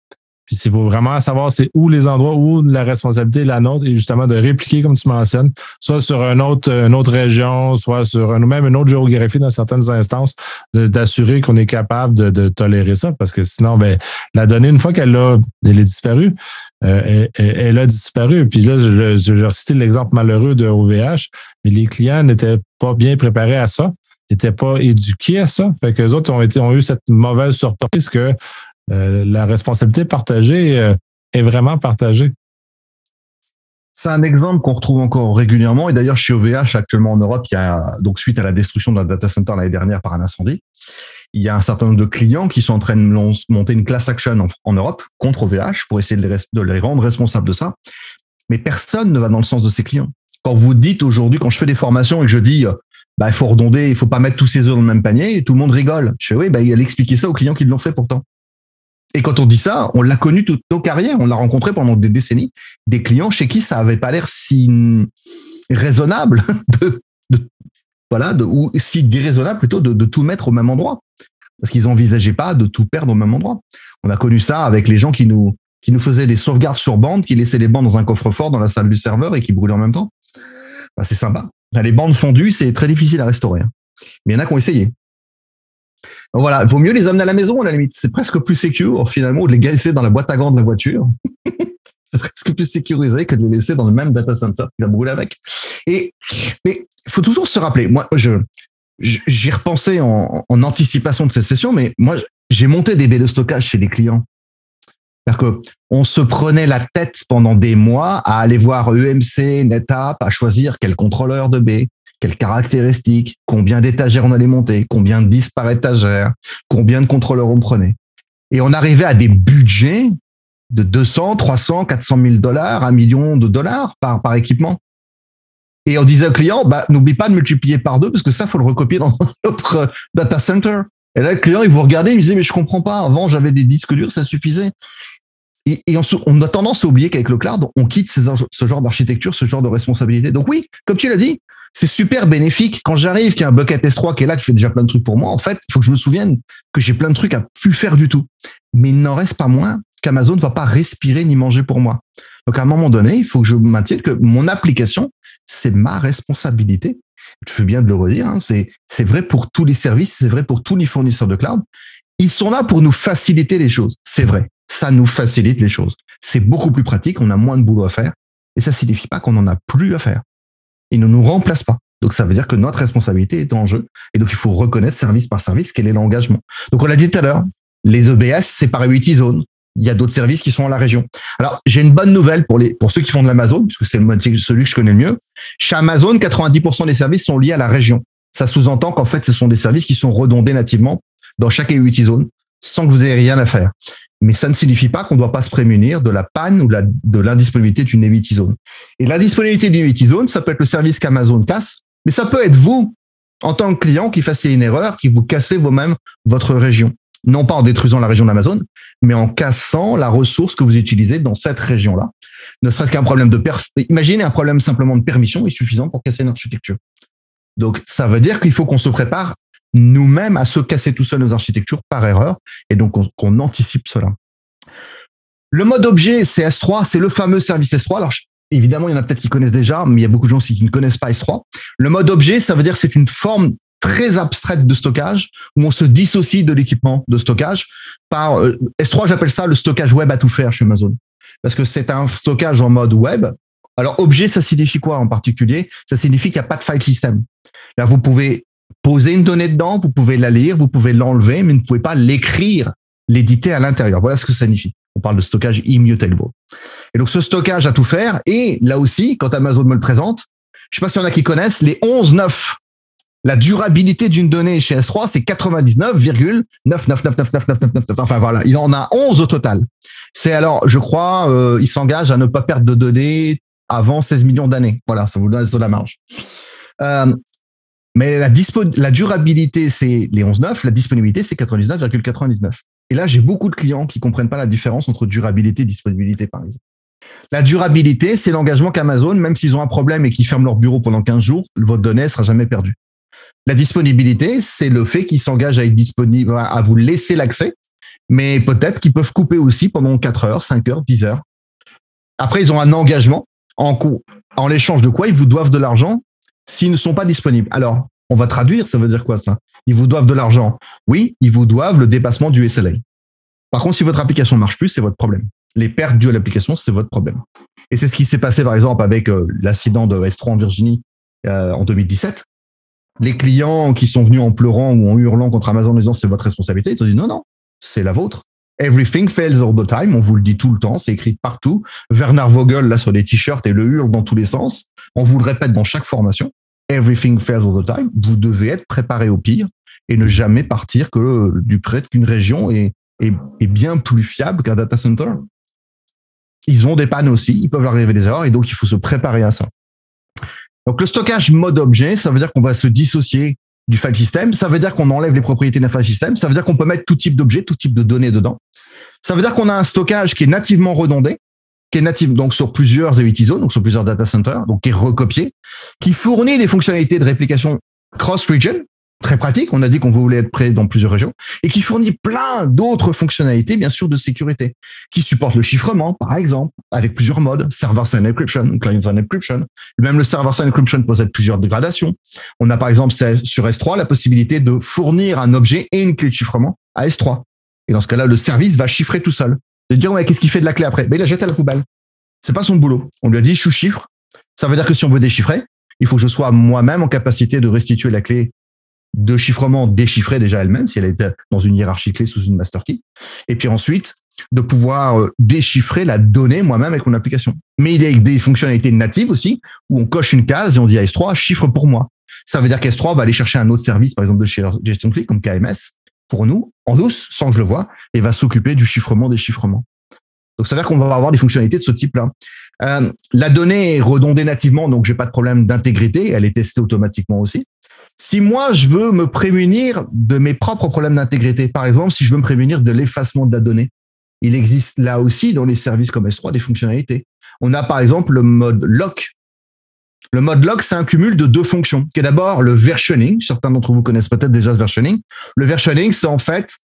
Puis il faut vraiment savoir c'est où les endroits où la responsabilité est la nôtre et justement de répliquer comme tu mentionnes, soit sur un autre, une autre région, soit sur nous même une autre géographie dans certaines instances, d'assurer qu'on est capable de, de, tolérer ça parce que sinon, ben, la donnée, une fois qu'elle a, elle est disparue, euh, elle, elle, a disparu. Puis là, je, je, je l'exemple malheureux de OVH, mais les clients n'étaient pas bien préparés à ça n'étaient pas éduqués à ça. Fait que les autres ont été ont eu cette mauvaise surprise que euh, la responsabilité partagée euh, est vraiment partagée. C'est un exemple qu'on retrouve encore régulièrement. Et d'ailleurs, chez OVH, actuellement en Europe, il y a, donc suite à la destruction d'un data center l'année dernière par un incendie, il y a un certain nombre de clients qui sont en train de monter une class action en, Europe contre OVH pour essayer de les, rendre responsables de ça. Mais personne ne va dans le sens de ces clients. Quand vous dites aujourd'hui, quand je fais des formations et que je dis, bah, il faut redonder, il faut pas mettre tous ses œufs dans le même panier, tout le monde rigole. Je fais, oui, bah, il a expliqué ça aux clients qui l'ont fait pourtant. Et quand on dit ça, on l'a connu toute nos carrières, on l'a rencontré pendant des décennies, des clients chez qui ça avait pas l'air si raisonnable [LAUGHS] de, voilà, ou si déraisonnable plutôt de, tout mettre au même endroit. Parce qu'ils n'envisageaient pas de tout perdre au même endroit. On a connu ça avec les gens qui nous, qui nous faisaient des sauvegardes sur bande, qui laissaient les bandes dans un coffre-fort dans la salle du serveur et qui brûlaient en même temps. Bah, c'est sympa. Les bandes fondues, c'est très difficile à restaurer. Hein. Mais il y en a qui ont essayé. Voilà, il vaut mieux les amener à la maison à la limite. C'est presque plus secure finalement de les laisser dans la boîte à gants de la voiture. [LAUGHS] c'est presque plus sécurisé que de les laisser dans le même data center qui va brûler avec. Et mais il faut toujours se rappeler. Moi, je j'y repensé en, anticipation de cette session, mais moi j'ai monté des baies de stockage chez des clients. C'est-à-dire que on se prenait la tête pendant des mois à aller voir EMC, NetApp, à choisir quel contrôleur de baies, quelles caractéristiques, combien d'étagères on allait monter, combien de disques par étagère, combien de contrôleurs on prenait? Et on arrivait à des budgets de 200, 300, 400 000 dollars, un million de dollars par, par équipement. Et on disait au client, bah, n'oublie pas de multiplier par deux parce que ça, faut le recopier dans [LAUGHS] notre data center. Et là, le client, il vous regardait, il me disait, mais je comprends pas. Avant, j'avais des disques durs, ça suffisait. Et, on, a tendance à oublier qu'avec le cloud, on quitte ce genre d'architecture, ce genre de responsabilité. Donc oui, comme tu l'as dit, c'est super bénéfique. Quand j'arrive, qu'il y a un bucket S3 qui est là, qui fait déjà plein de trucs pour moi, en fait, il faut que je me souvienne que j'ai plein de trucs à plus faire du tout. Mais il n'en reste pas moins qu'Amazon ne va pas respirer ni manger pour moi. Donc, à un moment donné, il faut que je maintienne que mon application, c'est ma responsabilité. Je fais bien de le redire. Hein, c'est, c'est vrai pour tous les services, c'est vrai pour tous les fournisseurs de cloud. Ils sont là pour nous faciliter les choses. C'est vrai. Ça nous facilite les choses. C'est beaucoup plus pratique. On a moins de boulot à faire. Et ça signifie pas qu'on n'en a plus à faire il ne nous remplace pas. Donc ça veut dire que notre responsabilité est en jeu. Et donc il faut reconnaître service par service quel est l'engagement. Donc on l'a dit tout à l'heure, les EBS, c'est par 8 zones. Il y a d'autres services qui sont à la région. Alors, j'ai une bonne nouvelle pour pour ceux qui font de l'Amazon, puisque c'est celui que je connais le mieux. Chez Amazon, 90% des services sont liés à la région. Ça sous-entend qu'en fait, ce sont des services qui sont redondés nativement dans chaque 8 zone. Sans que vous ayez rien à faire. Mais ça ne signifie pas qu'on ne doit pas se prémunir de la panne ou de l'indisponibilité d'une Navy Zone. Et l'indisponibilité d'une Navy Zone, ça peut être le service qu'Amazon casse, mais ça peut être vous, en tant que client, qui fassiez une erreur, qui vous cassez vous-même votre région. Non pas en détruisant la région d'Amazon, mais en cassant la ressource que vous utilisez dans cette région-là. Ne serait-ce qu'un problème de perf... Imaginez un problème simplement de permission est suffisant pour casser une architecture. Donc, ça veut dire qu'il faut qu'on se prépare nous-mêmes à se casser tout seul nos architectures par erreur et donc qu'on anticipe cela. Le mode objet CS3, c'est le fameux service S3. Alors, évidemment, il y en a peut-être qui connaissent déjà, mais il y a beaucoup de gens aussi qui ne connaissent pas S3. Le mode objet, ça veut dire que c'est une forme très abstraite de stockage où on se dissocie de l'équipement de stockage par euh, S3, j'appelle ça le stockage web à tout faire chez Amazon. Parce que c'est un stockage en mode web. Alors, objet, ça signifie quoi en particulier? Ça signifie qu'il n'y a pas de file system. Là, vous pouvez poser une donnée dedans, vous pouvez la lire, vous pouvez l'enlever, mais vous ne pouvez pas l'écrire, l'éditer à l'intérieur. Voilà ce que ça signifie. On parle de stockage immutable. Et donc ce stockage à tout faire, et là aussi, quand Amazon me le présente, je sais pas s'il y en a qui connaissent, les 11.9. La durabilité d'une donnée chez S3, c'est 99,9999999. Enfin voilà, il en a 11 au total. C'est alors, je crois, euh, il s'engage à ne pas perdre de données avant 16 millions d'années. Voilà, ça vous donne la marge. Euh, mais la, la durabilité, c'est les 11,9, la disponibilité, c'est 99,99. Et là, j'ai beaucoup de clients qui comprennent pas la différence entre durabilité et disponibilité, par exemple. La durabilité, c'est l'engagement qu'Amazon, même s'ils ont un problème et qu'ils ferment leur bureau pendant 15 jours, votre donnée sera jamais perdue. La disponibilité, c'est le fait qu'ils s'engagent à être disponible, à vous laisser l'accès, mais peut-être qu'ils peuvent couper aussi pendant 4 heures, 5 heures, 10 heures. Après, ils ont un engagement en, en l'échange de quoi ils vous doivent de l'argent s'ils ne sont pas disponibles. Alors, on va traduire, ça veut dire quoi ça? Ils vous doivent de l'argent. Oui, ils vous doivent le dépassement du SLA. Par contre, si votre application marche plus, c'est votre problème. Les pertes dues à l'application, c'est votre problème. Et c'est ce qui s'est passé, par exemple, avec euh, l'accident de S3 en Virginie euh, en 2017. Les clients qui sont venus en pleurant ou en hurlant contre Amazon en disant c'est votre responsabilité, ils ont dit non, non, c'est la vôtre. Everything fails all the time. On vous le dit tout le temps. C'est écrit partout. Werner Vogel, là, sur des t-shirts et le hurle dans tous les sens. On vous le répète dans chaque formation. Everything fails all the time. Vous devez être préparé au pire et ne jamais partir que du prêt qu'une région est, est, bien plus fiable qu'un data center. Ils ont des pannes aussi. Ils peuvent arriver des erreurs et donc il faut se préparer à ça. Donc le stockage mode objet, ça veut dire qu'on va se dissocier du file system. Ça veut dire qu'on enlève les propriétés d'un file system. Ça veut dire qu'on peut mettre tout type d'objet, tout type de données dedans. Ça veut dire qu'on a un stockage qui est nativement redondé, qui est natif donc sur plusieurs zones, donc sur plusieurs data centers, donc qui est recopié, qui fournit des fonctionnalités de réplication cross-region, très pratique. On a dit qu'on voulait être prêt dans plusieurs régions et qui fournit plein d'autres fonctionnalités, bien sûr, de sécurité, qui supporte le chiffrement, par exemple, avec plusieurs modes, server-side encryption, client-side encryption. Même le server-side encryption possède plusieurs dégradations. On a, par exemple, sur S3, la possibilité de fournir un objet et une clé de chiffrement à S3. Et dans ce cas-là, le service va chiffrer tout seul. De dire, ouais, qu'est-ce qu'il fait de la clé après? Ben, il la jette à la poubelle. C'est pas son boulot. On lui a dit, je chiffre. Ça veut dire que si on veut déchiffrer, il faut que je sois moi-même en capacité de restituer la clé de chiffrement déchiffrée déjà elle-même, si elle était dans une hiérarchie clé sous une master key. Et puis ensuite, de pouvoir euh, déchiffrer la donnée moi-même avec mon application. Mais il y a des fonctionnalités natives aussi, où on coche une case et on dit à S3, chiffre pour moi. Ça veut dire qu'S3 va aller chercher un autre service, par exemple de chez gestion clé, comme KMS, pour nous, en douce, sans que je le vois, et va s'occuper du chiffrement, déchiffrement. Donc, ça veut dire qu'on va avoir des fonctionnalités de ce type-là. Euh, la donnée est redondée nativement, donc j'ai pas de problème d'intégrité. Elle est testée automatiquement aussi. Si moi, je veux me prémunir de mes propres problèmes d'intégrité, par exemple, si je veux me prémunir de l'effacement de la donnée, il existe là aussi dans les services comme S3 des fonctionnalités. On a par exemple le mode lock. Le mode lock, c'est un cumul de deux fonctions, qui est d'abord le versioning. Certains d'entre vous connaissent peut-être déjà ce versioning. Le versioning, c'est en fait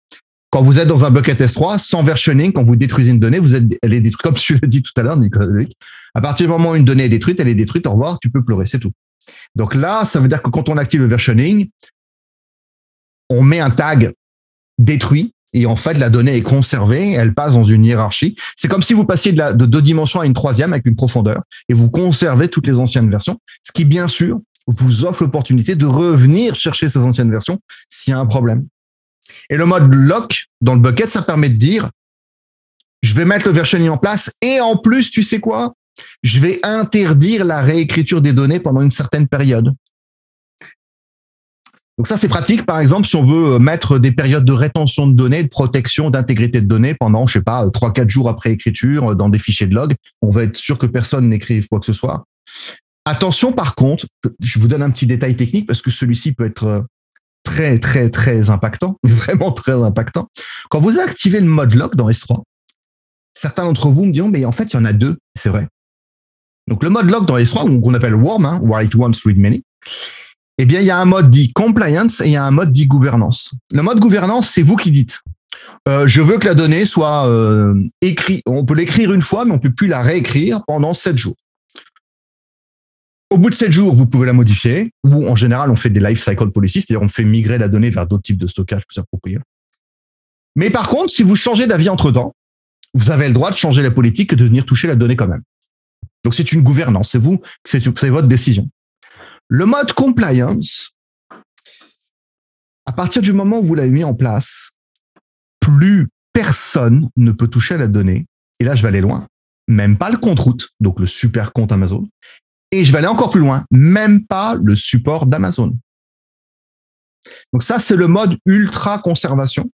quand vous êtes dans un bucket S3, sans versioning, quand vous détruisez une donnée, vous êtes, elle est détruite, comme tu l'as dit tout à l'heure, Nicolas. À partir du moment où une donnée est détruite, elle est détruite, au revoir, tu peux pleurer, c'est tout. Donc là, ça veut dire que quand on active le versioning, on met un tag détruit et en fait, la donnée est conservée, elle passe dans une hiérarchie. C'est comme si vous passiez de, de deux dimensions à une troisième avec une profondeur et vous conservez toutes les anciennes versions, ce qui, bien sûr, vous offre l'opportunité de revenir chercher ces anciennes versions s'il y a un problème. Et le mode lock dans le bucket, ça permet de dire, je vais mettre le versioning en place et en plus, tu sais quoi? Je vais interdire la réécriture des données pendant une certaine période. Donc ça, c'est pratique, par exemple, si on veut euh, mettre des périodes de rétention de données, de protection, d'intégrité de données pendant, je sais pas, euh, trois, quatre jours après écriture dans des fichiers de log. On va être sûr que personne n'écrive quoi que ce soit. Attention, par contre, je vous donne un petit détail technique parce que celui-ci peut être très, très, très impactant, [LAUGHS] vraiment très impactant. Quand vous activez le mode log dans S3, certains d'entre vous me diront, mais en fait, il y en a deux, c'est vrai. Donc, le mode log dans S3, qu'on appelle warm, hein, write once, read many, eh bien, il y a un mode dit compliance et il y a un mode dit gouvernance. Le mode gouvernance, c'est vous qui dites. Euh, je veux que la donnée soit euh, écrite. On peut l'écrire une fois, mais on peut plus la réécrire pendant sept jours. Au bout de sept jours, vous pouvez la modifier. Ou en général, on fait des life cycle policies, c'est-à-dire on fait migrer la donnée vers d'autres types de stockage plus appropriés. Mais par contre, si vous changez d'avis entre temps, vous avez le droit de changer la politique et de venir toucher la donnée quand même. Donc c'est une gouvernance, c'est vous, c'est votre décision. Le mode compliance, à partir du moment où vous l'avez mis en place, plus personne ne peut toucher à la donnée. Et là, je vais aller loin. Même pas le compte route, donc le super compte Amazon. Et je vais aller encore plus loin. Même pas le support d'Amazon. Donc ça, c'est le mode ultra conservation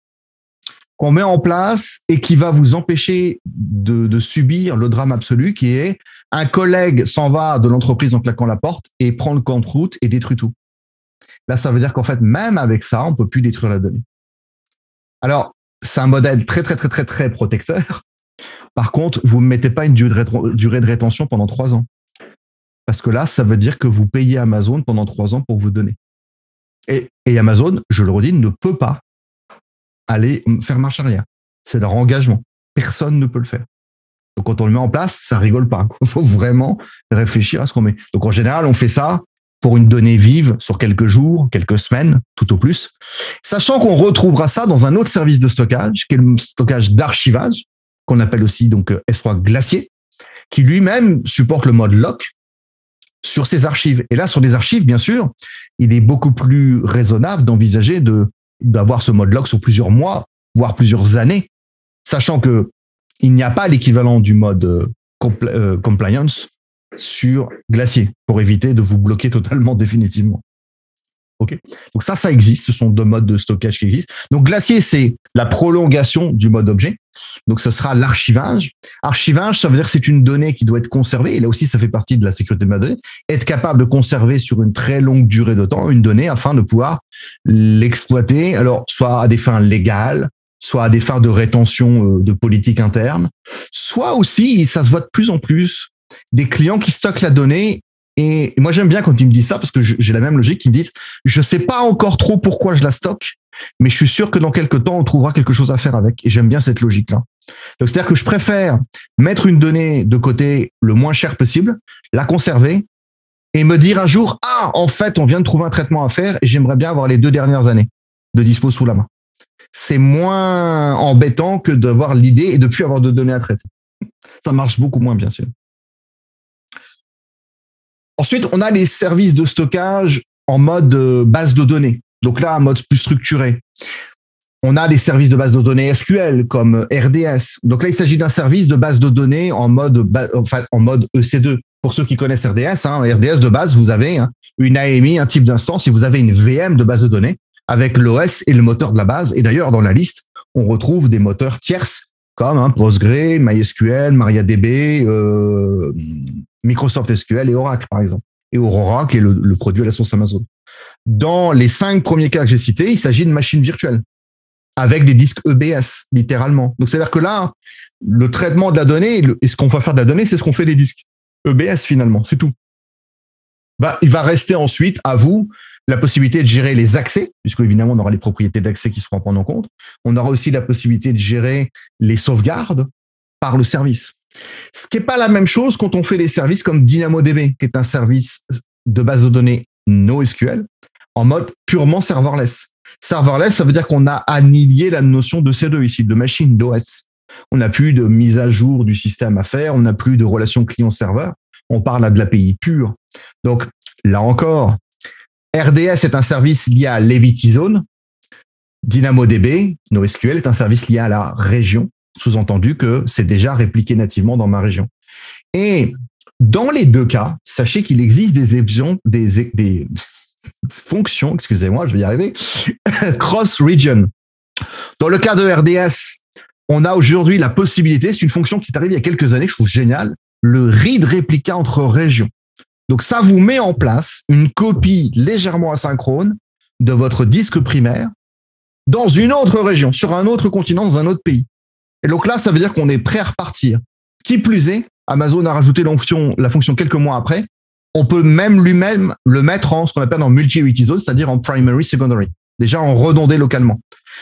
qu'on met en place et qui va vous empêcher de, subir le drame absolu qui est un collègue s'en va de l'entreprise en claquant la porte et prend le compte route et détruit tout. Là, ça veut dire qu'en fait, même avec ça, on peut plus détruire la donnée. Alors, c'est un modèle très, très, très, très, très protecteur. Par contre, vous ne mettez pas une durée de rétention pendant trois ans. Parce que là, ça veut dire que vous payez Amazon pendant trois ans pour vous donner. Et Amazon, je le redis, ne peut pas aller faire marche arrière. C'est leur engagement. Personne ne peut le faire. Donc quand on le met en place, ça rigole pas. Il [LAUGHS] faut vraiment réfléchir à ce qu'on met. Donc en général, on fait ça pour une donnée vive sur quelques jours, quelques semaines, tout au plus, sachant qu'on retrouvera ça dans un autre service de stockage, qui est le stockage d'archivage, qu'on appelle aussi donc S3 Glacier, qui lui-même supporte le mode lock sur ses archives. Et là, sur des archives, bien sûr, il est beaucoup plus raisonnable d'envisager de d'avoir ce mode lock sur plusieurs mois, voire plusieurs années, sachant que il n'y a pas l'équivalent du mode euh, euh, compliance sur glacier pour éviter de vous bloquer [LAUGHS] totalement définitivement. Ok. Donc ça, ça existe. Ce sont deux modes de stockage qui existent. Donc glacier, c'est la prolongation du mode objet. Donc ce sera l'archivage. Archivage, ça veut dire que c'est une donnée qui doit être conservée. Et là aussi, ça fait partie de la sécurité de ma donnée. Être capable de conserver sur une très longue durée de temps une donnée afin de pouvoir l'exploiter. Alors soit à des fins légales, soit à des fins de rétention euh, de politique interne, soit aussi, ça se voit de plus en plus, des clients qui stockent la donnée et moi, j'aime bien quand ils me disent ça parce que j'ai la même logique. Ils me disent, je sais pas encore trop pourquoi je la stocke, mais je suis sûr que dans quelques temps, on trouvera quelque chose à faire avec. Et j'aime bien cette logique-là. Donc, c'est-à-dire que je préfère mettre une donnée de côté le moins cher possible, la conserver et me dire un jour, ah, en fait, on vient de trouver un traitement à faire et j'aimerais bien avoir les deux dernières années de dispo sous la main. C'est moins embêtant que d'avoir l'idée et de plus avoir de données à traiter. Ça marche beaucoup moins, bien sûr. Ensuite, on a les services de stockage en mode euh, base de données. Donc là, un mode plus structuré. On a des services de base de données SQL comme RDS. Donc là, il s'agit d'un service de base de données en mode, enfin, en mode EC2. Pour ceux qui connaissent RDS, hein, RDS de base, vous avez hein, une AMI, un type d'instance, et vous avez une VM de base de données avec l'OS et le moteur de la base. Et d'ailleurs, dans la liste, on retrouve des moteurs tierces comme hein, Postgre, MySQL, MariaDB, euh, Microsoft SQL et Oracle, par exemple. Et Aurora, qui est le, produit à la source Amazon. Dans les cinq premiers cas que j'ai cités, il s'agit de machines virtuelles avec des disques EBS, littéralement. Donc, c'est-à-dire que là, le traitement de la donnée et ce qu'on va faire de la donnée, c'est ce qu'on fait des disques. EBS, finalement, c'est tout. Bah, il va rester ensuite à vous la possibilité de gérer les accès, puisque évidemment on aura les propriétés d'accès qui seront à prendre en compte. On aura aussi la possibilité de gérer les sauvegardes par le service. Ce qui n'est pas la même chose quand on fait des services comme DynamoDB, qui est un service de base de données NoSQL, en mode purement serverless. Serverless, ça veut dire qu'on a annihilé la notion de C2 ici, de machine d'OS. On n'a plus de mise à jour du système à faire, on n'a plus de relation client-serveur. On parle de l'API pure. Donc, là encore, RDS est un service lié à Levitizone. DynamoDB, NoSQL, est un service lié à la région sous-entendu que c'est déjà répliqué nativement dans ma région. Et dans les deux cas, sachez qu'il existe des exceptions, des, [LAUGHS] fonction, excusez-moi, je vais y arriver, [LAUGHS] cross-region. Dans le cas de RDS, on a aujourd'hui la possibilité, c'est une fonction qui est arrivée il y a quelques années, que je trouve géniale, le read réplica entre régions. Donc ça vous met en place une copie légèrement asynchrone de votre disque primaire dans une autre région, sur un autre continent, dans un autre pays. Et donc là, ça veut dire qu'on est prêt à repartir. Qui plus est, Amazon a rajouté la fonction quelques mois après. On peut même lui-même le mettre en ce qu'on appelle en multi zone, c'est-à-dire en primary, secondary, déjà en redondé localement.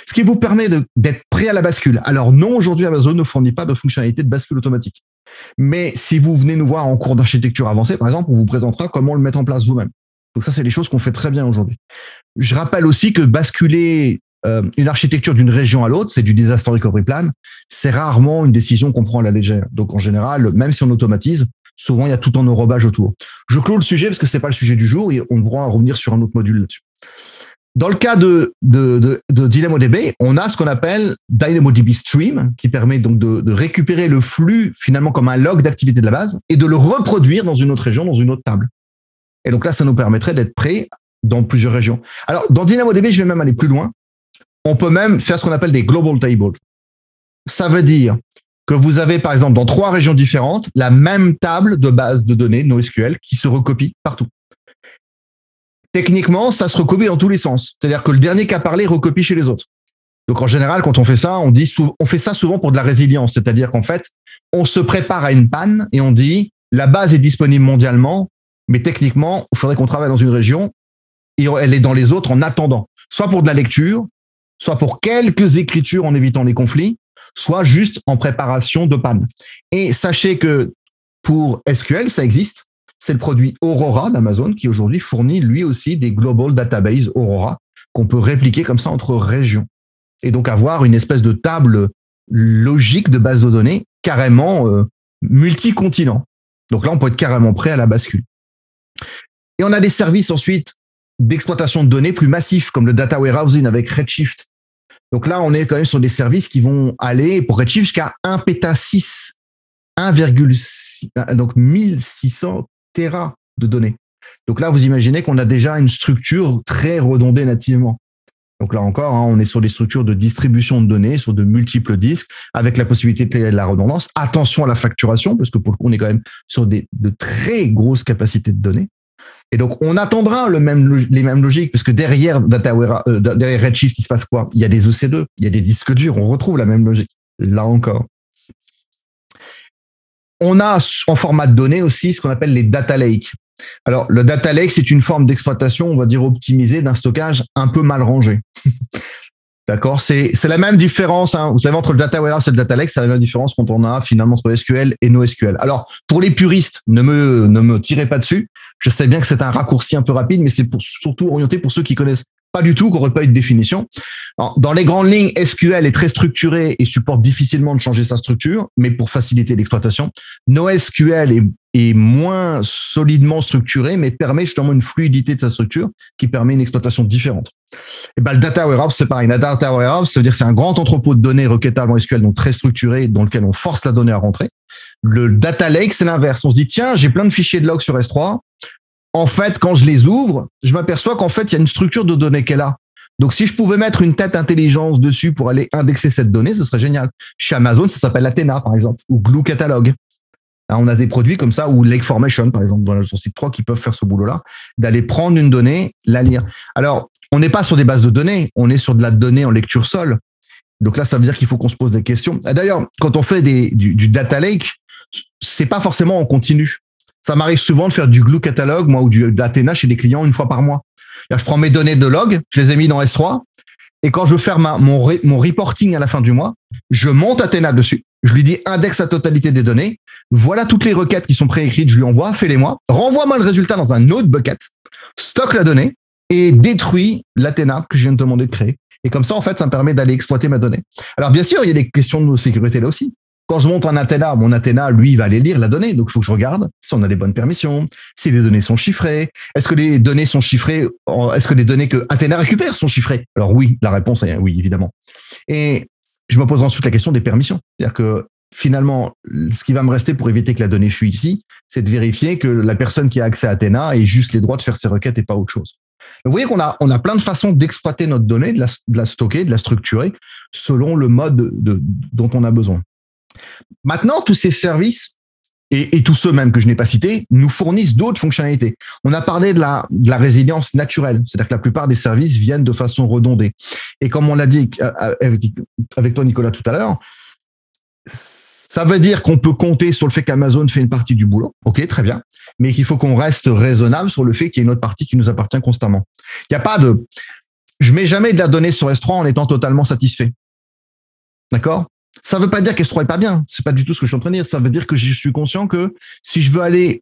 Ce qui vous permet d'être prêt à la bascule. Alors non, aujourd'hui, Amazon ne fournit pas de fonctionnalité de bascule automatique. Mais si vous venez nous voir en cours d'architecture avancée, par exemple, on vous présentera comment le mettre en place vous-même. Donc ça, c'est des choses qu'on fait très bien aujourd'hui. Je rappelle aussi que basculer euh, une architecture d'une région à l'autre, c'est du disaster recovery plan. C'est rarement une décision qu'on prend à la légère. Donc en général, même si on automatise, souvent il y a tout en enrobage autour. Je clôt le sujet parce que c'est pas le sujet du jour et on pourra revenir sur un autre module là-dessus. Dans le cas de, DynamoDB, on a ce qu'on appelle DynamoDB Stream, qui permet donc de, de, récupérer le flux finalement comme un log d'activité de la base et de le reproduire dans une autre région, dans une autre table. Et donc là, ça nous permettrait d'être prêts dans plusieurs régions. Alors, dans DynamoDB, je vais même aller plus loin. On peut même faire ce qu'on appelle des global tables. Ça veut dire que vous avez, par exemple, dans trois régions différentes, la même table de base de données NoSQL qui se recopie partout. Techniquement, ça se recopie dans tous les sens. C'est-à-dire que le dernier qui a parlé recopie chez les autres. Donc en général, quand on fait ça, on dit on fait ça souvent pour de la résilience, c'est-à-dire qu'en fait, on se prépare à une panne et on dit la base est disponible mondialement, mais techniquement, il faudrait qu'on travaille dans une région et elle est dans les autres en attendant, soit pour de la lecture, soit pour quelques écritures en évitant les conflits, soit juste en préparation de panne. Et sachez que pour SQL, ça existe. C'est le produit Aurora d'Amazon qui aujourd'hui fournit lui aussi des Global Database Aurora qu'on peut répliquer comme ça entre régions. Et donc avoir une espèce de table logique de base de données carrément euh, multi-continent. Donc là, on peut être carrément prêt à la bascule. Et on a des services ensuite d'exploitation de données plus massifs, comme le data warehousing avec Redshift. Donc là, on est quand même sur des services qui vont aller pour Redshift jusqu'à 1 péta 6, 1,6, donc 1600 De données. Donc là, vous imaginez qu'on a déjà une structure très redondée nativement. Donc là encore, hein, on est sur des structures de distribution de données, sur de multiples disques, avec la possibilité de la redondance. Attention à la facturation, parce que pour le coup, on est quand même sur de très grosses capacités de données. Et donc, on attendra les mêmes logiques, parce que derrière, euh, derrière Redshift, il se passe quoi? Il y a des OC2, il y a des disques durs, on retrouve la même logique. Là encore. On a en format de données aussi ce qu'on appelle les data lakes. Alors, le data lake, c'est une forme d'exploitation, on va dire optimisée, d'un stockage un peu mal rangé. [LAUGHS] D'accord? C'est la même différence. Hein. Vous savez, entre le data warehouse et le data lake, c'est la même différence quand on a finalement entre SQL et NoSQL. Alors, pour les puristes, ne me, tirez pas dessus. Je sais bien que c'est un raccourci un peu rapide, mais c'est surtout orienté pour ceux qui connaissent pas du tout, qui n'auraient pas eu de définition. dans les grandes lignes, SQL est très structuré et supporte difficilement de changer sa structure, mais pour faciliter l'exploitation. NoSQL est est moins solidement structuré, mais permet justement une fluidité de sa structure qui permet une exploitation différente. Et ben, le data warehouse, c'est pareil. La data warehouse, ça veut dire c'est un grand entrepôt de données requêtables en SQL, donc très structuré, dans lequel on force la donnée à rentrer. Le data lake, c'est l'inverse. On se dit, tiens, j'ai plein de fichiers de log sur S3. En fait, quand je les ouvre, je m'aperçois qu'en fait, il y a une structure de données qu'elle a. Donc, si je pouvais mettre une tête intelligence dessus pour aller indexer cette donnée, ce serait génial. Chez Amazon, ça s'appelle Athena, par exemple, ou Glue Catalog. On a des produits comme ça, ou Lake Formation, par exemple, voilà, j'en cite trois qui peuvent faire ce boulot-là, d'aller prendre une donnée, la lire. Alors, on n'est pas sur des bases de données, on est sur de la donnée en lecture sol. Donc là, ça veut dire qu'il faut qu'on se pose des questions. D'ailleurs, quand on fait des, du, data lake, c'est pas forcément en continu. Ça m'arrive souvent de faire du glue catalogue, moi, ou du d'Athena chez des clients une fois par mois. Je prends mes données de log, je les ai mis dans S3, et quand je veux faire mon, reporting à la fin du mois, je monte Athena dessus. Je lui dis indexe la totalité des données. Voilà toutes les requêtes qui sont préécrites. Je lui envoie, fais-les-moi. Renvoie-moi le résultat dans un autre bucket. Stocke la donnée et détruis l'Athena que je viens de demander de créer. Et comme ça, en fait, ça me permet d'aller exploiter ma donnée. Alors, bien sûr, il y a des questions de sécurité là aussi. Quand je monte un Athena, mon Athena, lui, il va aller lire la donnée. Donc, il faut que je regarde si on a les bonnes permissions, si les données sont chiffrées. Est-ce que les données sont chiffrées Est-ce que les données que Athena récupère sont chiffrées? Alors oui, la réponse est oui, évidemment. Et je me pose ensuite la question des permissions. C'est-à-dire que finalement, ce qui va me rester pour éviter que la donnée fuit ici, c'est de vérifier que la personne qui a accès à Athena ait juste les droits de faire ses requêtes et pas autre chose. Vous voyez qu'on a, on a plein de façons d'exploiter notre donnée, de la, stocker, de la structurer selon le mode de, dont on a besoin. Maintenant, tous ces services et, tous ceux même que je n'ai pas cités nous fournissent d'autres fonctionnalités. On a parlé de la, résilience naturelle, c'est-à-dire que la plupart des services viennent de façon redondée. Et comme on l'a dit euh, avec toi, Nicolas, tout à l'heure, ça veut dire qu'on peut compter sur le fait qu'Amazon fait une partie du boulot. OK, très bien. Mais qu'il faut qu'on reste raisonnable sur le fait qu'il y a une autre partie qui nous appartient constamment. Il n'y a pas de, je mets jamais de la donnée sur S3 en étant totalement satisfait. D'accord? Ça ne veut pas dire qu'S3 est pas bien. C'est pas du tout ce que je suis en train de dire. Ça veut dire que je suis conscient que si je veux aller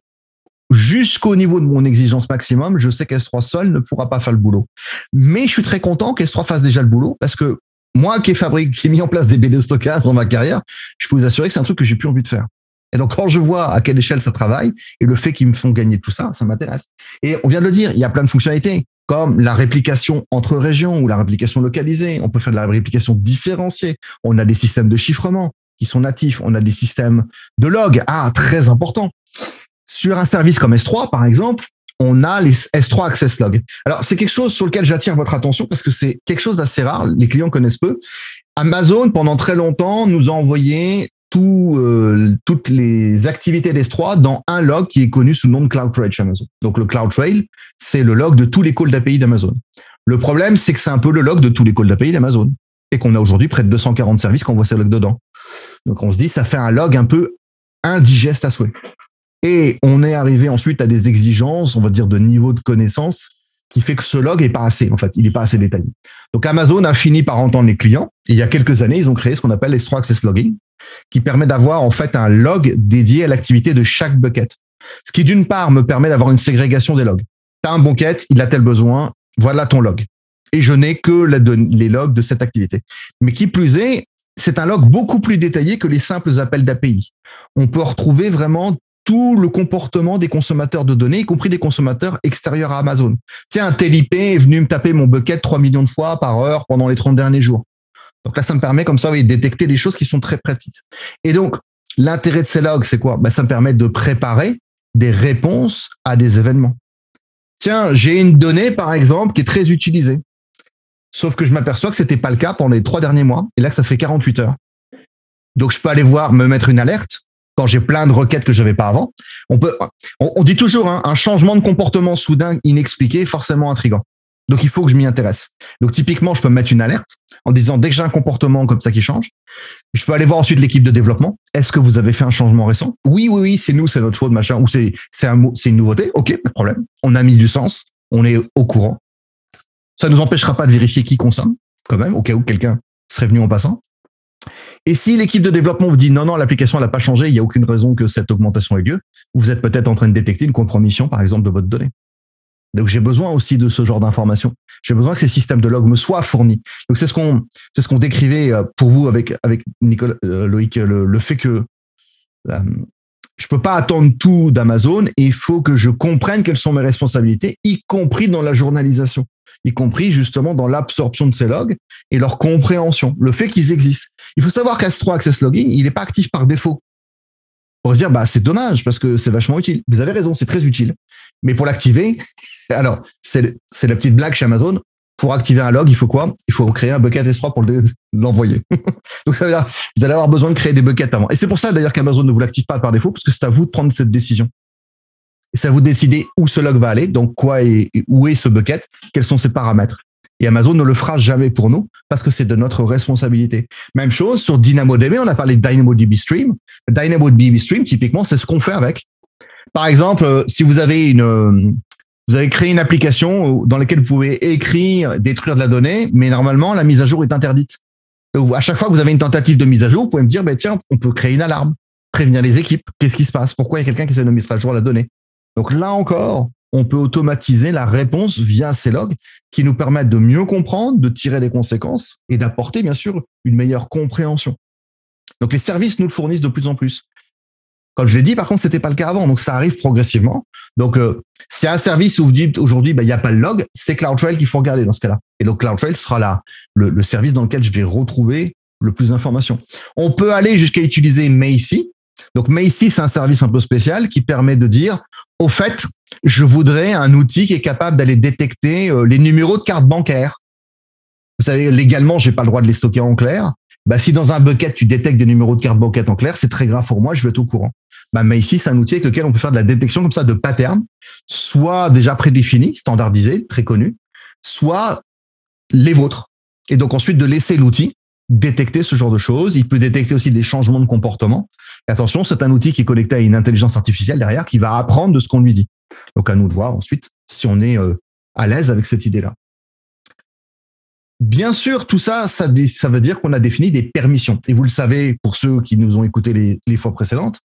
jusqu'au niveau de mon exigence maximum, je sais qu'S3 seul ne pourra pas faire le boulot. Mais je suis très content qu'S3 fasse déjà le boulot parce que moi qui ai fabriqué, qui ai mis en place des BD de stockage dans ma carrière, je peux vous assurer que c'est un truc que j'ai plus envie de faire. Et donc, quand je vois à quelle échelle ça travaille et le fait qu'ils me font gagner tout ça, ça m'intéresse. Et on vient de le dire, il y a plein de fonctionnalités comme la réplication entre régions ou la réplication localisée. On peut faire de la réplication différenciée. On a des systèmes de chiffrement qui sont natifs. On a des systèmes de log. Ah, très important. Sur un service comme S3, par exemple, on a les S3 Access Log. Alors, c'est quelque chose sur lequel j'attire votre attention parce que c'est quelque chose d'assez rare. Les clients connaissent peu. Amazon, pendant très longtemps, nous a envoyé euh, toutes les activités d'S3 dans un log qui est connu sous le nom de CloudTrail chez Amazon. Donc, le CloudTrail, c'est le log de tous les calls d'API d'Amazon. Le problème, c'est que c'est un peu le log de tous les calls d'API d'Amazon. Et qu'on a aujourd'hui près de 240 services qu'on voit ces logs dedans. Donc, on se dit, ça fait un log un peu indigeste à souhait. Et on est arrivé ensuite à des exigences, on va dire, de niveau de connaissance qui fait que ce log est pas assez, en fait, il est pas assez détaillé. Donc Amazon a fini par entendre les clients. il y a quelques années, ils ont créé ce qu'on appelle les Store Access Logging, qui permet d'avoir en fait un log dédié à l'activité de chaque bucket. Ce qui d'une part me permet d'avoir une ségrégation des logs. Tu as un bucket, il a tel besoin, voilà ton log. Et je n'ai que les logs de cette activité. Mais qui plus est, c'est un log beaucoup plus détaillé que les simples appels d'API. On peut retrouver vraiment tout le comportement des consommateurs de données, y compris des consommateurs extérieurs à Amazon. Tiens, tel IP est venu me taper mon bucket 3 millions de fois par heure pendant les 30 derniers jours. Donc là, ça me permet comme ça de détecter des choses qui sont très précises. Et donc, l'intérêt de ces logs, c'est quoi? Ben, Ça me permet de préparer des réponses à des événements. Tiens, j'ai une donnée, par exemple, qui est très utilisée. Sauf que je m'aperçois que c'était pas le cas pendant les trois derniers mois. Et là, ça fait 48 heures. Donc, je peux aller voir, me mettre une alerte quand j'ai plein de requêtes que je n'avais pas avant. On peut, on, dit toujours, hein, un changement de comportement soudain inexpliqué, forcément intrigant. Donc il faut que je m'y intéresse. Donc typiquement, je peux me mettre une alerte en disant dès que j'ai un comportement comme ça qui change, je peux aller voir ensuite l'équipe de développement. Est-ce que vous avez fait un changement récent? Oui, oui, oui, c'est nous, c'est notre faute, machin, ou c'est c'est un c'est une nouveauté. Ok, pas de problème. On a mis du sens, on est au courant. Ça nous empêchera pas de vérifier qui consomme, quand même, au cas où quelqu'un serait venu en passant. Et si l'équipe de développement vous dit non, non, l'application n'a pas changé, il n'y a aucune raison que cette augmentation ait lieu, vous êtes peut-être en train de détecter une compromission, par exemple, de votre donnée. Donc j'ai besoin aussi de ce genre d'informations. J'ai besoin que ces systèmes de log me soient fournis. Donc c'est ce qu'on c'est ce qu'on décrivait euh, pour vous avec avec Nicolas euh, Loïc le, le, fait que euh, je peux pas attendre tout d'Amazon et il faut que je comprenne quelles sont mes responsabilités, y compris dans la journalisation y compris justement dans l'absorption de ces logs et leur compréhension, le fait qu'ils existent. Il faut savoir qu'As3 Access Logging, il n'est pas actif par défaut. Pour se dire, bah, c'est dommage parce que c'est vachement utile. Vous avez raison, c'est très utile. Mais pour l'activer, [LAUGHS] alors, c'est la petite blague chez Amazon. Pour activer un log, il faut quoi? Il faut créer un bucket S3 pour [LAUGHS] l'envoyer. [LAUGHS] Donc, vous allez avoir besoin de créer des buckets avant. Et c'est pour ça, d'ailleurs, qu'Amazon ne vous l'active pas par défaut, parce que c'est à vous de prendre cette décision. Et ça vous décidez où ce log va aller, donc quoi et où est ce bucket, quels sont ses paramètres. Et Amazon ne le fera jamais pour nous parce que c'est de notre responsabilité. Même chose sur DynamoDB, on a parlé de DynamoDB Stream. DynamoDB Stream, typiquement, c'est ce qu'on fait avec. Par exemple, euh, si vous avez une, euh, vous avez créé une application dans laquelle vous pouvez écrire, détruire de la donnée, mais normalement, la mise à jour est interdite. à chaque fois que vous avez une tentative de mise à jour, vous pouvez me dire, ben, tiens, on peut créer une alarme, prévenir les équipes. Qu'est-ce qui se passe? Pourquoi il y a quelqu'un qui essaie de mettre à jour la donnée? Donc là encore, on peut automatiser la réponse via ces logs qui nous permettent de mieux comprendre, de tirer des conséquences et d'apporter bien sûr une meilleure compréhension. Donc les services nous le fournissent de plus en plus. Comme je l'ai dit, par contre, c'était pas le cas avant, donc ça arrive progressivement. Donc, euh, c'est un service où vous dites aujourd'hui, ben, il n'y a pas le log, c'est CloudTrail qu'il faut regarder dans ce cas-là. Et donc, CloudTrail sera là, le, le, service dans lequel je vais retrouver le plus d'informations. On peut aller jusqu'à utiliser Macy, Donc Macy, c'est un service un peu spécial qui permet de dire, au fait, je voudrais un outil qui est capable d'aller détecter euh, les numéros de carte bancaire. Vous savez, légalement, j'ai pas le droit de les stocker en clair. Bah, si dans un bucket, tu détectes des numéros de carte bancaire en clair, c'est très grave pour moi, je vais être au courant. Bah, Macy, c'est un outil avec lequel on peut faire de la détection comme ça de patterns, soit déjà prédéfinis, standardisés, très connus, soit les vôtres. Et donc ensuite de laisser l'outil détecter ce genre de choses. Il peut détecter aussi des changements de comportement. Et attention, c'est un outil qui est connecté à une intelligence artificielle derrière qui va apprendre de ce qu'on lui dit. Donc à nous de voir ensuite si on est euh, à l'aise avec cette idée-là. Bien sûr, tout ça, ça, ça veut dire qu'on a défini des permissions. Et vous le savez, pour ceux qui nous ont écoutés les, les fois précédentes,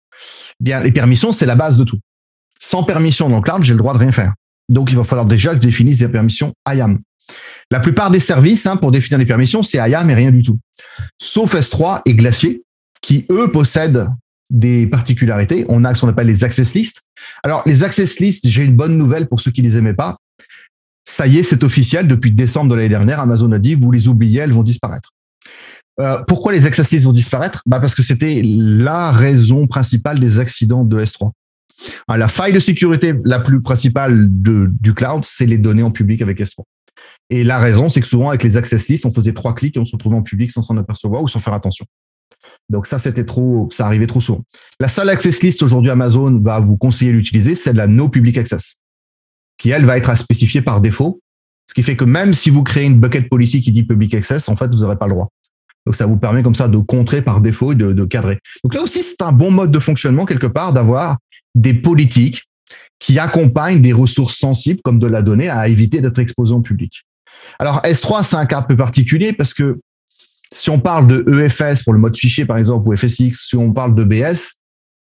bien les permissions, c'est la base de tout. Sans permission dans cloud, j'ai le droit de rien faire. Donc, il va falloir déjà que je définisse des permissions IAM. La plupart des services, hein, pour définir les permissions, c'est IAM et rien du tout. Sauf S3 et Glacier, qui eux possèdent des particularités. On a ce qu'on appelle les access lists. Alors, les access lists, j'ai une bonne nouvelle pour ceux qui les aimaient pas. Ça y est, c'est officiel. Depuis décembre de l'année dernière, Amazon a dit, vous les oubliez, elles vont disparaître. Euh, pourquoi les access lists vont disparaître? Bah Parce que c'était la raison principale des accidents de S3. La faille de sécurité la plus principale de, du cloud, c'est les données en public avec S3. Et la raison, c'est que souvent, avec les access lists, on faisait trois clics et on se retrouvait en public sans s'en apercevoir ou sans faire attention. Donc ça, c'était trop, ça arrivait trop souvent. La seule access list aujourd'hui Amazon va vous conseiller d'utiliser, c'est la no public access, qui elle va être à spécifier par défaut, ce qui fait que même si vous créez une bucket policy qui dit public access, en fait, vous n'aurez pas le droit. Donc ça vous permet comme ça de contrer par défaut et de, cadrer. Donc là aussi, c'est un bon mode de fonctionnement quelque part d'avoir des politiques qui accompagnent des ressources sensibles comme de la donnée à éviter d'être exposé en public. Alors S3, c'est un cas un peu particulier parce que si on parle de EFS pour le mode fichier par exemple ou FSX, si on parle de BS,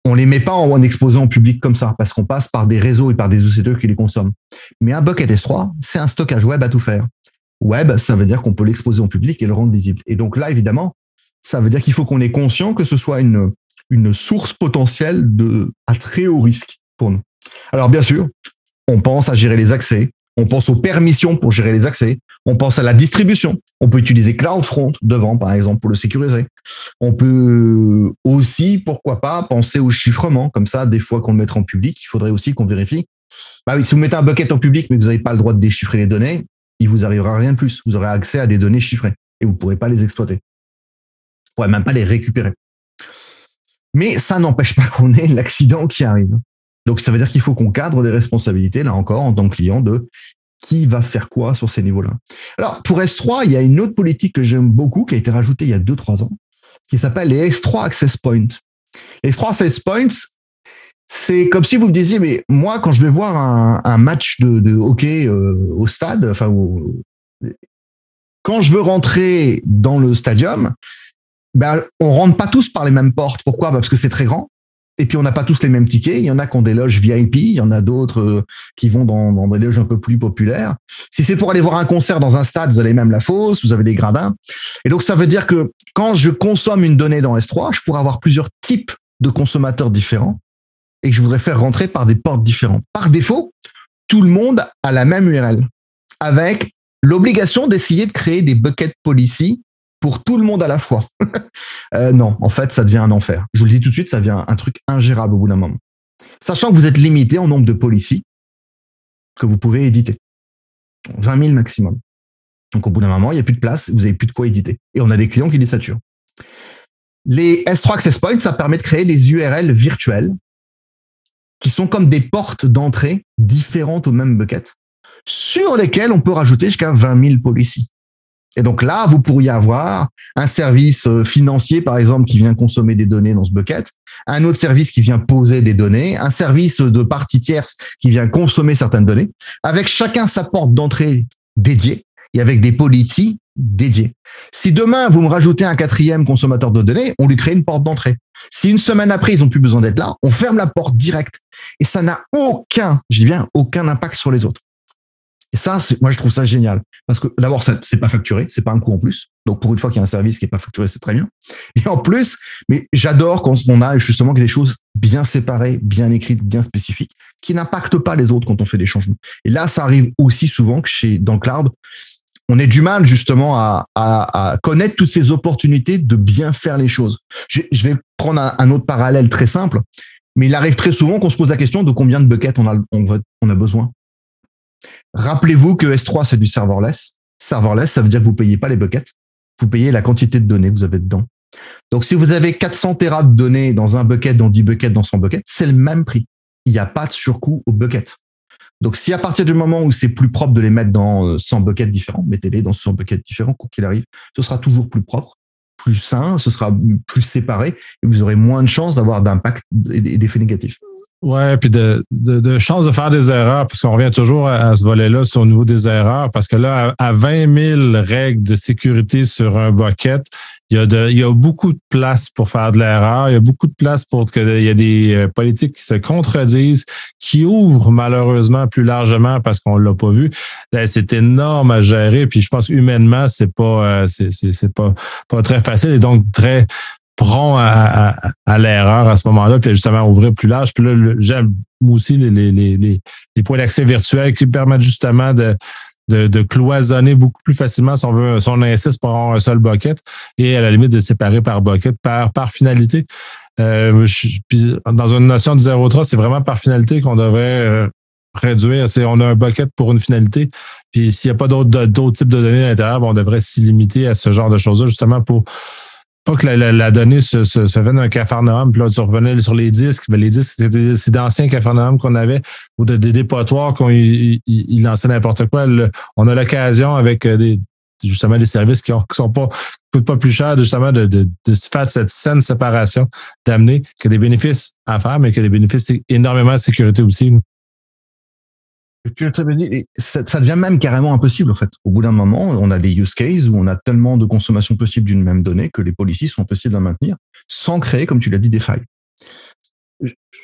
on les met pas en exposant en public comme ça parce qu'on passe par des réseaux et par des OCTE qui les consomment. Mais un bucket S3, c'est un stockage web à tout faire. Web, ça veut dire qu'on peut l'exposer en public et le rendre visible. Et donc là, évidemment, ça veut dire qu'il faut qu'on ait conscient que ce soit une, source potentielle de, à très haut risque pour nous. Alors bien sûr, on pense à gérer les accès, on pense aux permissions pour gérer les accès, on pense à la distribution. On peut utiliser CloudFront devant, par exemple, pour le sécuriser. On peut aussi, pourquoi pas, penser au chiffrement. Comme ça, des fois qu'on le mettra en public, il faudrait aussi qu'on vérifie. Bah oui, si vous mettez un bucket en public, mais vous n'avez pas le droit de déchiffrer les données, il vous arrivera rien de plus. Vous aurez accès à des données chiffrées et vous ne pourrez pas les exploiter. Vous ne même pas les récupérer. Mais ça n'empêche pas qu'on ait l'accident qui arrive. Donc, ça veut dire qu'il faut qu'on cadre les responsabilités, là encore, en tant que client, de qui va faire quoi sur ces niveaux-là. Alors, pour S3, il y a une autre politique que j'aime beaucoup, qui a été rajoutée il y a 2-3 ans, qui s'appelle les S3 Access Points. Les S3 Access Points, c'est comme si vous me disiez, mais moi, quand je vais voir un, match de, hockey euh, au stade, enfin, quand je veux rentrer dans le stadium, ben, on rentre pas tous par les mêmes portes. Pourquoi? Parce que c'est très grand. Et puis on n'a pas tous les mêmes tickets. Il y en a qui ont des loges VIP, il y en a d'autres euh, qui vont dans, dans, des loges un peu plus populaires. Si c'est pour aller voir un concert dans un stade, vous avez même la fosse, vous avez des gradins. Et donc ça veut dire que quand je consomme une donnée dans S3, je pourrais avoir plusieurs types de consommateurs différents et que je voudrais faire rentrer par des portes différentes. Par défaut, tout le monde a la même URL avec l'obligation d'essayer de créer des bucket policy pour tout le monde à la fois. [LAUGHS] euh, non, en fait, ça devient un enfer. Je vous le dis tout de suite, ça devient un truc ingérable au bout d'un moment. Sachant que vous êtes limité en nombre de policies que vous pouvez éditer. 20 000 maximum. Donc au bout d'un moment, il n'y a plus de place, vous n'avez plus de quoi éditer. Et on a des clients qui les saturent. Les S3 Access Points, ça permet de créer des URL virtuelles qui sont comme des portes d'entrée différentes au même bucket, sur lesquelles on peut rajouter jusqu'à 20 000 policies. Et donc là, vous pourriez avoir un service euh, financier, par exemple, qui vient consommer des données dans ce bucket, un autre service qui vient poser des données, un service de partie tierce qui vient consommer certaines données, avec chacun sa porte d'entrée dédiée et avec des policies dédiées. Si demain, vous me rajoutez un quatrième consommateur de données, on lui crée une porte d'entrée. Si une semaine après, ils ont plus besoin d'être là, on ferme la porte directe. Et ça n'a aucun, je dis bien, aucun impact sur les autres. Et ça, moi, je trouve ça génial. Parce que d'abord, c'est pas facturé, c'est pas un coût en plus. Donc, pour une fois qu'il y a un service qui est pas facturé, c'est très bien. Et en plus, mais j'adore quand on a justement des choses bien séparées, bien écrites, bien spécifiques, qui n'impactent pas les autres quand on fait des changements. Et là, ça arrive aussi souvent que chez, dans Cloud, on est du mal justement à, connaître toutes ces opportunités de bien faire les choses. Je, vais prendre un, autre parallèle très simple, mais il arrive très souvent qu'on se pose la question de combien de buckets on a, besoin. Rappelez-vous que S3 c'est du serverless. Serverless, ça veut dire que vous payez pas les buckets, vous payez la quantité de données que vous avez dedans. Donc si vous avez 400 Tera de données dans un bucket, dans 10 buckets dans son bucket, c'est le même prix. Il n'y a pas de surcoût au bucket. Donc, si à partir du moment où c'est plus propre de les mettre dans 100 euh, buckets différents, mettez-les dans 100 buckets différents, quoi qu'il arrive, ce sera toujours plus propre, plus sain, ce sera plus séparé et vous aurez moins de chances d'avoir d'impact et d'effets négatifs. Ouais, puis de, de, de chances de faire des erreurs, parce qu'on revient toujours à, ce volet-là sur au niveau des erreurs, parce que là, à, 20 000 règles de sécurité sur un bucket, il y, a de, il y a beaucoup de place pour faire de l'erreur. Il y a beaucoup de place pour que il y a des euh, politiques qui se contredisent, qui ouvrent malheureusement plus largement parce qu'on l'a pas vu. Ben, c'est énorme à gérer. Puis je pense humainement, c'est pas, euh, c'est pas, pas très facile et donc très prompt à, à, l'erreur à ce moment-là, puis justement ouvrir plus large. Puis là, j'aime aussi les, les, les, les points d'accès virtuels qui permettent justement de, de, de, cloisonner beaucoup plus facilement si on veut, si on insiste pour avoir un seul bucket et à la limite de séparer par bucket, par, par finalité. Euh, puis dans une notion de zéro trust, c'est vraiment par finalité qu'on devrait euh, réduire. C'est on a un bucket pour une finalité. Puis s'il n'y a pas d'autres d'autres types de données à l'intérieur, ben, on devrait s'y limiter à ce genre de choses-là, justement pour pas que la, la, donnée se, se, se fait d'un cafarnaum, puis là, tu revenais sur les disques. Mais les disques, c'est d'anciens cafarnaums qu'on avait, ou de, des dépotoirs qu'on ils, lançaient n'importe quoi. on a l'occasion avec euh, des justement des services qui, ont, sont pas coûtent pas plus cher justement de, de, de faire cette saine séparation, d'amener que des bénéfices à faire, mais que des bénéfices énormément de sécurité aussi tu très bien dit. Ça, devient même carrément impossible, en fait. Au bout d'un moment, on a des use cases où on a tellement de consommation possible d'une même donnée que les policies sont impossibles à maintenir sans créer, comme tu l'as dit, des failles.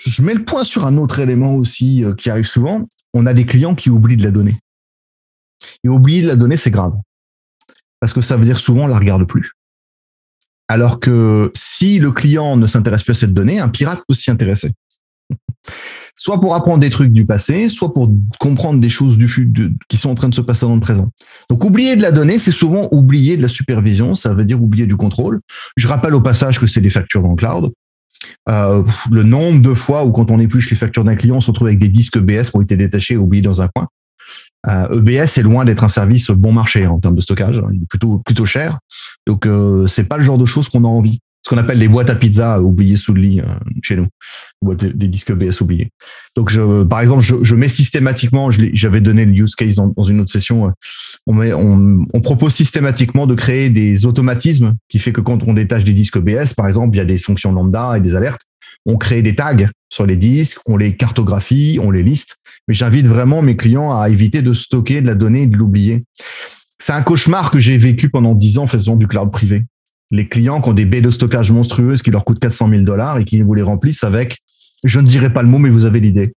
Je mets le point sur un autre élément aussi euh, qui arrive souvent. On a des clients qui oublient de la donnée. Et oublier de la donnée, c'est grave. Parce que ça veut dire souvent, on la regarde plus. Alors que si le client ne s'intéresse plus à cette donnée, un pirate peut s'y intéresser soit pour apprendre des trucs du passé, soit pour comprendre des choses du futur qui sont en train de se passer dans le présent. Donc oublier de la donnée, c'est souvent oublier de la supervision, ça veut dire oublier du contrôle. Je rappelle au passage que c'est des factures dans le cloud. Euh, le nombre de fois où quand on épluche les factures d'un client, on se retrouve avec des disques EBS qui ont été détachés et oubliés dans un coin. Euh, EBS est loin d'être un service bon marché en termes de stockage, il est plutôt plutôt cher. Donc euh, c'est pas le genre de choses qu'on a envie ce qu'on appelle les boîtes à pizza oubliées sous le lit euh, chez nous, des disques BS oubliés. Donc, je, par exemple, je, mets systématiquement, j'avais donné le use case dans, une autre session, euh, on, on, propose systématiquement de créer des automatismes qui fait que quand on détache des disques BS, par exemple, via des fonctions lambda et des alertes, on crée des tags sur les disques, on les cartographie, on les liste. Mais j'invite vraiment mes clients à éviter de stocker de la donnée et de l'oublier. C'est un cauchemar que j'ai vécu pendant dix ans faisant du cloud privé les clients qui ont des baies de stockage monstrueuses qui leur coûtent 400 000 dollars et qui vous les remplissent avec, je ne dirai pas le mot, mais vous avez l'idée.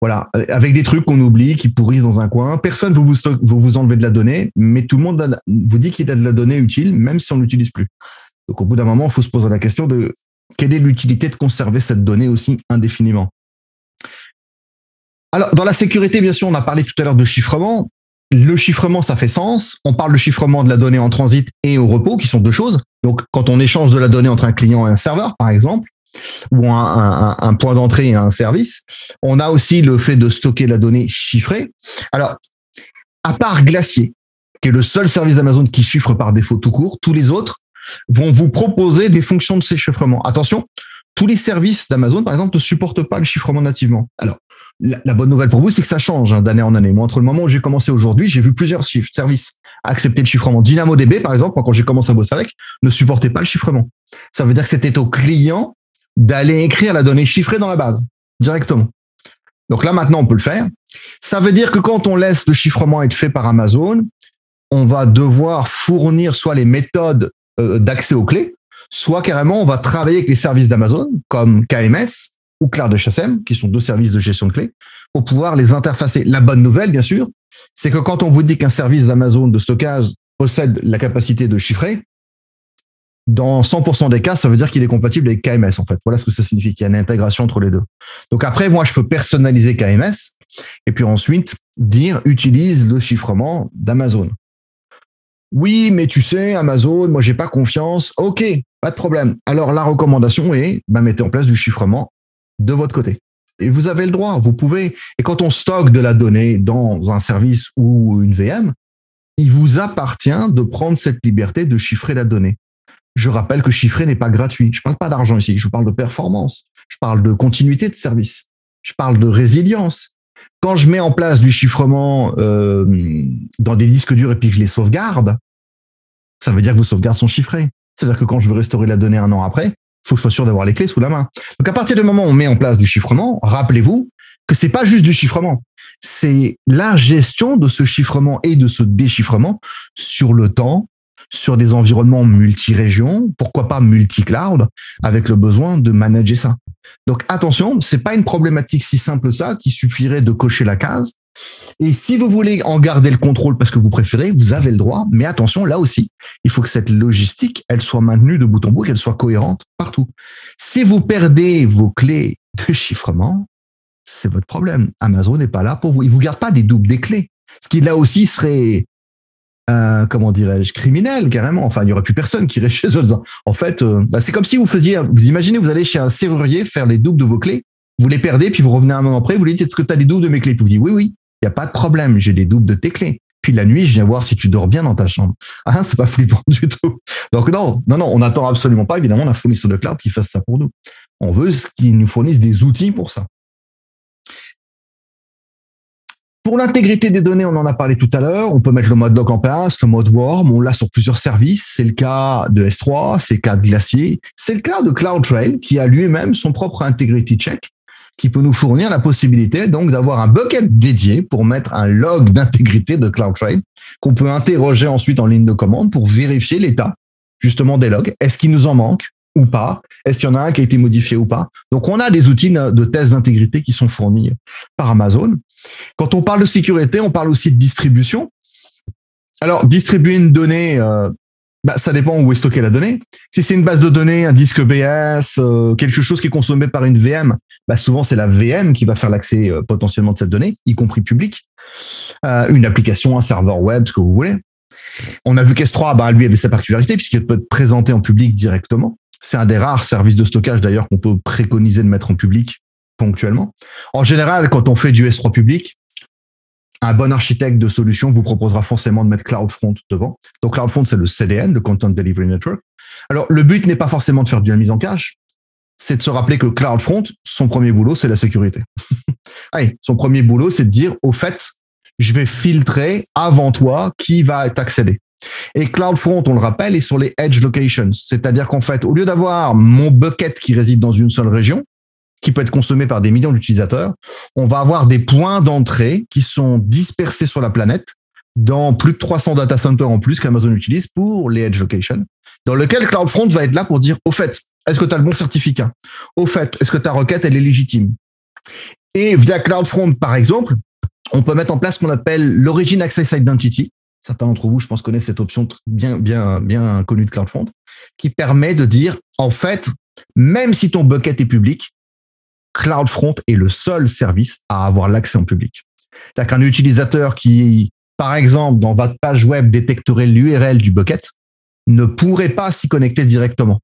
Voilà, avec des trucs qu'on oublie, qui pourrissent dans un coin. Personne ne vous, vous, de la donnée, mais tout le monde vous dit qu'il y a de la donnée utile, même si on ne l'utilise plus. Donc au bout d'un moment, il faut se poser la question de quelle est l'utilité de conserver cette donnée aussi indéfiniment. Alors, dans la sécurité, bien sûr, on a parlé tout à l'heure de chiffrement le chiffrement, ça fait sens. On parle de chiffrement de la donnée en transit et au repos, qui sont deux choses. Donc, quand on échange de la donnée entre un client et un serveur, par exemple, ou un, point d'entrée et un service, on a aussi le fait de stocker la donnée chiffrée. Alors, à part Glacier, qui est le seul service d'Amazon qui chiffre par défaut tout court, tous les autres vont vous proposer des fonctions de ces chiffrements. Attention, tous les services d'Amazon, par exemple, ne supportent pas le chiffrement nativement. Alors, la, bonne nouvelle pour vous, c'est que ça change hein, d'année en année. Moi, entre le moment où j'ai commencé aujourd'hui, j'ai vu plusieurs services accepter le chiffrement. DynamoDB, par exemple, quand j'ai commencé à bosser avec, ne supportait pas le chiffrement. Ça veut dire que c'était au client d'aller écrire la donnée chiffrée dans la base, directement. Donc là, maintenant, on peut le faire. Ça veut dire que quand on laisse le chiffrement être fait par Amazon, on va devoir fournir soit les méthodes euh, d'accès aux clés, soit carrément on va travailler avec les services d'Amazon comme KMS ou Cloud qui sont deux services de gestion de clés, pour pouvoir les interfacer. La bonne nouvelle, bien sûr, c'est que quand on vous dit qu'un service d'Amazon de stockage possède la capacité de chiffrer, dans 100% des cas, ça veut dire qu'il est compatible avec KMS, en fait. Voilà ce que ça signifie, qu'il y a une intégration entre les deux. Donc après, moi, je peux personnaliser KMS et puis ensuite dire utilise le chiffrement d'Amazon. Oui, mais tu sais, Amazon, moi, j'ai pas confiance. OK, pas de problème. Alors, la recommandation est, bah, mettez en place du chiffrement de votre côté. Et vous avez le droit, vous pouvez. Et quand on stocke de la donnée dans un service ou une VM, il vous appartient de prendre cette liberté de chiffrer la donnée. Je rappelle que chiffrer n'est pas gratuit. Je parle pas d'argent ici, je parle de performance. Je parle de continuité de service. Je parle de résilience. Quand je mets en place du chiffrement euh, dans des disques durs et puis que je les sauvegarde, ça veut dire que vos sauvegardes sont chiffrées. C'est-à-dire que quand je veux restaurer la donnée un an après, il faut que je sois sûr d'avoir les clés sous la main. Donc à partir du moment où on met en place du chiffrement, rappelez-vous que c'est pas juste du chiffrement, c'est la gestion de ce chiffrement et de ce déchiffrement sur le temps, sur des environnements multi-régions, pourquoi pas multi-cloud, avec le besoin de manager ça. Donc attention, c'est pas une problématique si simple ça qui suffirait de cocher la case. Et si vous voulez en garder le contrôle parce que vous préférez, vous avez le droit. Mais attention, là aussi, il faut que cette logistique, elle soit maintenue de bout en bout, qu'elle soit cohérente partout. Si vous perdez vos clés de chiffrement, c'est votre problème. Amazon n'est pas là pour vous. Il vous garde pas des doubles des clés. Ce qui là aussi serait euh, comment dirais-je, criminel carrément. Enfin, il y aurait plus personne qui irait [LAUGHS] chez eux. En fait, euh, bah, c'est comme si vous faisiez, vous imaginez, vous allez chez un serrurier faire les doubles de vos clés, vous les perdez, puis vous revenez un moment après, vous lui dites est-ce que tu as les doubles de mes clés? Puis vous dites oui, oui, il n'y a pas de problème, j'ai les doubles de tes clés. Puis la nuit, je viens voir si tu dors bien dans ta chambre. Ah, c'est pas flippant du tout. Donc non, non, non, on n'attend absolument pas évidemment d'un fournisseur de cloud qui fasse ça pour nous. On veut qu'ils nous fournissent des outils pour ça. Pour l'intégrité des données, on en a parlé tout à l'heure. On peut mettre le mode doc en place, le mode warm. On l'a sur plusieurs services. C'est le cas de S3, c'est le cas de Glacier. C'est le cas de CloudTrail qui a lui-même son propre integrity check qui peut nous fournir la possibilité donc d'avoir un bucket dédié pour mettre un log d'intégrité de CloudTrail qu'on peut interroger ensuite en ligne de commande pour vérifier l'état justement des logs. Est-ce qu'il nous en manque? Ou pas Est-ce qu'il y en a un qui a été modifié ou pas Donc on a des outils de test d'intégrité qui sont fournis par Amazon. Quand on parle de sécurité, on parle aussi de distribution. Alors, distribuer une donnée, euh, bah, ça dépend où est stockée la donnée. Si c'est une base de données, un disque BS, euh, quelque chose qui est consommé par une VM, bah, souvent c'est la VM qui va faire l'accès euh, potentiellement de cette donnée, y compris public. une application, un serveur web, ce que vous voulez. On a vu qu'S3, bah, lui avait sa particularité puisqu'il peut être présenté en public directement. C'est un des rares services de stockage d'ailleurs qu'on peut préconiser de mettre en public ponctuellement. En général, quand on fait du S3 public, un bon architecte de solution vous proposera forcément de mettre CloudFront devant. Donc CloudFront, c'est le CDN, le Content Delivery Network. Alors, le but n'est pas forcément de faire de la mise en cache, c'est de se rappeler que CloudFront, son premier boulot, c'est la sécurité. [LAUGHS] Son premier boulot, c'est de dire, au fait, je vais filtrer avant toi qui va t'accéder. Et CloudFront, on le rappelle, est sur les edge locations. C'est-à-dire qu'en fait, au lieu d'avoir mon bucket qui réside dans une seule région, qui peut être consommé par des millions d'utilisateurs, on va avoir des points d'entrée qui sont dispersés sur la planète dans plus de 300 data centers en plus qu'Amazon utilise pour les edge locations, dans lequel CloudFront va être là pour dire, au fait, est-ce que tu as le bon certificat? Au fait, est-ce que ta requête, elle est légitime? Et via CloudFront, par exemple, on peut mettre en place ce qu'on appelle l'Origin Access Identity. Certains d'entre vous, je pense, connaissent cette option bien, bien, bien connue de CloudFront, qui permet de dire, en fait, même si ton bucket est public, CloudFront est le seul service à avoir l'accès en public. C'est-à-dire qu'un utilisateur qui, par exemple, dans votre page web détecterait l'URL du bucket, ne pourrait pas s'y connecter directement.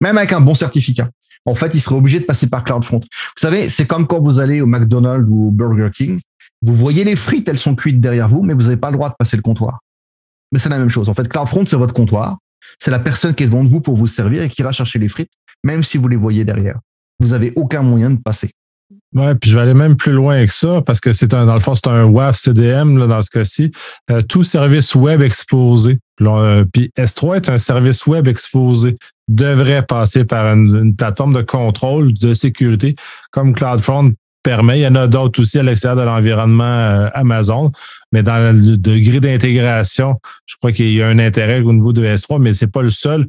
Même avec un bon certificat. En fait, il serait obligé de passer par CloudFront. Vous savez, c'est comme quand vous allez au McDonald's ou au Burger King. Vous voyez les frites, elles sont cuites derrière vous, mais vous n'avez pas le droit de passer le comptoir. Mais c'est la même chose. En fait, CloudFront, c'est votre comptoir. C'est la personne qui est devant vous pour vous servir et qui ira chercher les frites, même si vous les voyez derrière vous avez aucun moyen de passer. Ouais, puis je vais aller même plus loin que ça parce que c'est un, dans le fond, c'est un WAF CDM là, dans ce cas-ci. Euh, tout service web exposé. Euh, puis S3 est un service web exposé devrait passer par une, plateforme de contrôle de sécurité comme CloudFront permet. Il y en a d'autres aussi à l'extérieur de l'environnement euh, Amazon, mais dans le degré d'intégration, je crois qu'il y a un intérêt au niveau de S3, mais c'est pas le seul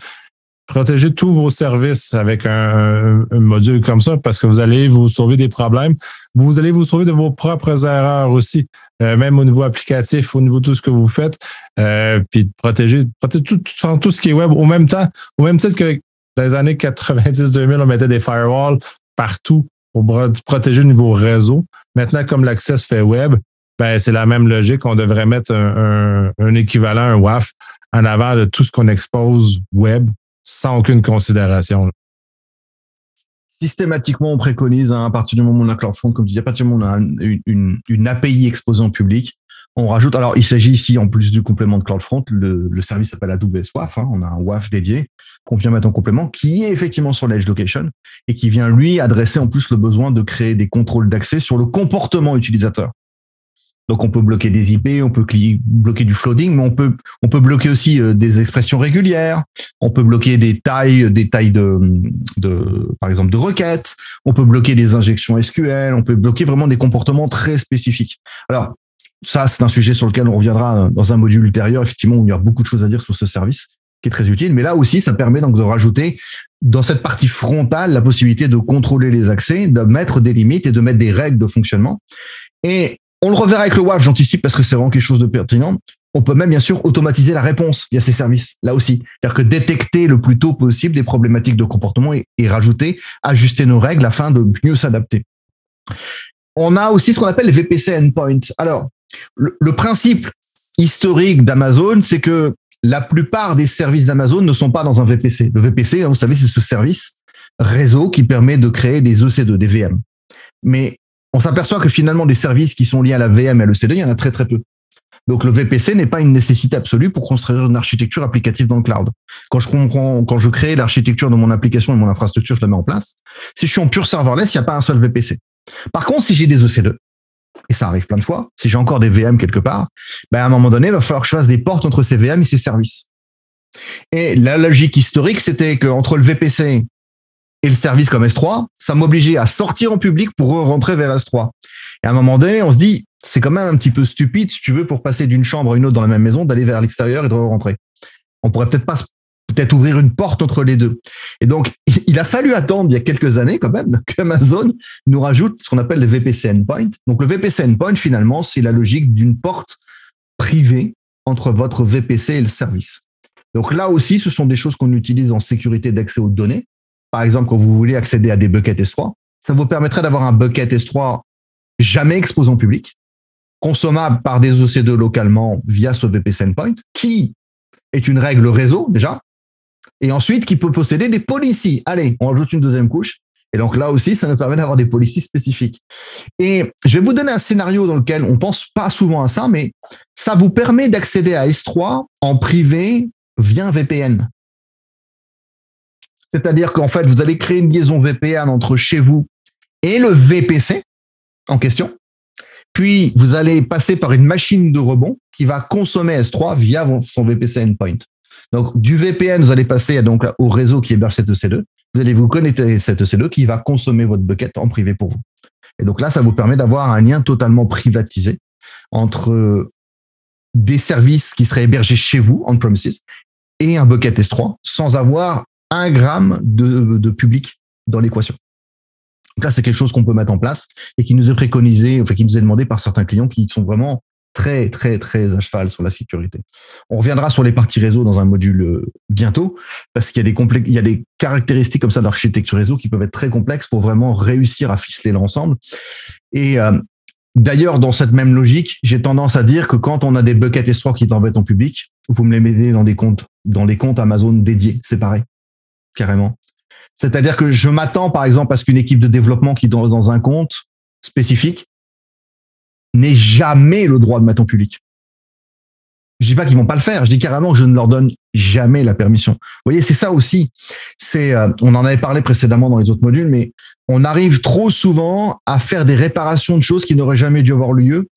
protéger tous vos services avec un, module comme ça parce que vous allez vous sauver des problèmes. Vous allez vous sauver de vos propres erreurs aussi, euh, même au niveau applicatif, au niveau de tout ce que vous faites. Euh, puis protéger, protéger tout, tout, ce qui est web au même temps, au même titre que dans les années 90-2000, on mettait des firewalls partout pour protéger le niveau réseau. Maintenant, comme l'accès se fait web, ben, c'est la même logique. On devrait mettre un, un, équivalent, un WAF, en avant de tout ce qu'on expose web sans aucune considération. Systématiquement, on préconise, hein, à partir du moment où on a CloudFront, comme tu dis, à partir du moment où on a une, une, API exposée en public, on rajoute, alors il s'agit ici, en plus du complément de CloudFront, le, service s'appelle AWS WAF, hein, on a un WAF dédié qu'on vient mettre en complément, qui est effectivement sur l'Edge Location et qui vient, lui, adresser en plus le besoin de créer des contrôles d'accès sur le comportement utilisateur. Donc on peut bloquer des IP, on peut bloquer du flooding, mais on peut on peut bloquer aussi euh, des expressions régulières, on peut bloquer des tailles des tailles de, de par exemple de requêtes, on peut bloquer des injections SQL, on peut bloquer vraiment des comportements très spécifiques. Alors ça c'est un sujet sur lequel on reviendra dans un module ultérieur effectivement où il y a beaucoup de choses à dire sur ce service qui est très utile, mais là aussi ça permet donc de rajouter dans cette partie frontale la possibilité de contrôler les accès, de mettre des limites et de mettre des règles de fonctionnement. Et on le reverra avec le WAF, j'anticipe parce que c'est vraiment quelque chose de pertinent. On peut même bien sûr automatiser la réponse via ces services, là aussi. C'est-à-dire que détecter le plus tôt possible des problématiques de comportement et, rajouter, ajuster nos règles afin de mieux s'adapter. On a aussi ce qu'on appelle les VPC endpoint. Alors, le, principe historique d'Amazon, c'est que la plupart des services d'Amazon ne sont pas dans un VPC. Le VPC, hein, vous savez, c'est ce service réseau qui permet de créer des EC2, des VM. Mais on s'aperçoit que finalement, des services qui sont liés à la VM et à l'EC2, il y en a très très peu. Donc le VPC n'est pas une nécessité absolue pour construire une architecture applicative dans le cloud. Quand je comprends, quand je crée l'architecture de mon application et mon infrastructure, je la mets en place. Si je suis en pur serverless, il n'y a pas un seul VPC. Par contre, si j'ai des EC2, et ça arrive plein de fois, si j'ai encore des VM quelque part, ben à un moment donné, il va falloir que je fasse des portes entre ces VM et ces services. Et la logique historique, c'était qu'entre le VPC et le service comme S3, ça m'obligeait à sortir en public pour rentrer vers S3. Et à un moment donné, on se dit, c'est quand même un petit peu stupide, si tu veux, pour passer d'une chambre à une autre dans la même maison, d'aller vers l'extérieur et de rentrer. On pourrait peut-être pas peut-être ouvrir une porte entre les deux. Et donc, [LAUGHS] il a fallu attendre il y a quelques années quand même [LAUGHS] qu'Amazon nous rajoute ce qu'on appelle le VPC endpoint. Donc, le VPC endpoint, finalement, c'est la logique d'une porte privée entre votre VPC et le service. Donc là aussi, ce sont des choses qu'on utilise en sécurité d'accès aux données par exemple, quand vous voulez accéder à des buckets S3, ça vous permettrait d'avoir un bucket S3 jamais exposé en public, consommable par des EC2 localement via ce VPC endpoint, qui est une règle réseau déjà, et ensuite qui peut posséder des policies. Allez, on ajoute une deuxième couche. Et donc là aussi, ça nous permet d'avoir des policies spécifiques. Et je vais vous donner un scénario dans lequel on pense pas souvent à ça, mais ça vous permet d'accéder à S3 en privé via un VPN. C'est-à-dire qu'en fait, vous allez créer une liaison VPN entre chez vous et le VPC en question. Puis, vous allez passer par une machine de rebond qui va consommer S3 via son VPC endpoint. Donc, du VPN, vous allez passer donc au réseau qui héberge cette EC2. Vous allez vous connecter à cette EC2 qui va consommer votre bucket en privé pour vous. Et donc là, ça vous permet d'avoir un lien totalement privatisé entre des services qui seraient hébergés chez vous, on-premises, et un bucket S3, sans avoir un gramme de, public dans l'équation. Donc là, c'est quelque chose qu'on peut mettre en place et qui nous est préconisé, enfin qui nous est demandé par certains clients qui sont vraiment très, très, très à cheval sur la sécurité. On reviendra sur les parties réseau dans un module euh, bientôt, parce qu'il y a des il y a des caractéristiques comme ça d'architecture réseau qui peuvent être très complexes pour vraiment réussir à ficeler l'ensemble. Et euh, d'ailleurs, dans cette même logique, j'ai tendance à dire que quand on a des buckets S3 qui t'embêtent en public, vous me les mettez dans des comptes, dans des comptes Amazon dédiés, c'est pareil carrément. C'est-à-dire que je m'attends, par exemple, à ce qu'une équipe de développement qui est dans un compte spécifique n'ait jamais le droit de mettre en public. Je dis pas qu'ils vont pas le faire. Je dis carrément que je ne leur donne jamais la permission. Vous voyez, c'est ça aussi. C'est, euh, on en avait parlé précédemment dans les autres modules, mais on arrive trop souvent à faire des réparations de choses qui n'auraient jamais dû avoir lieu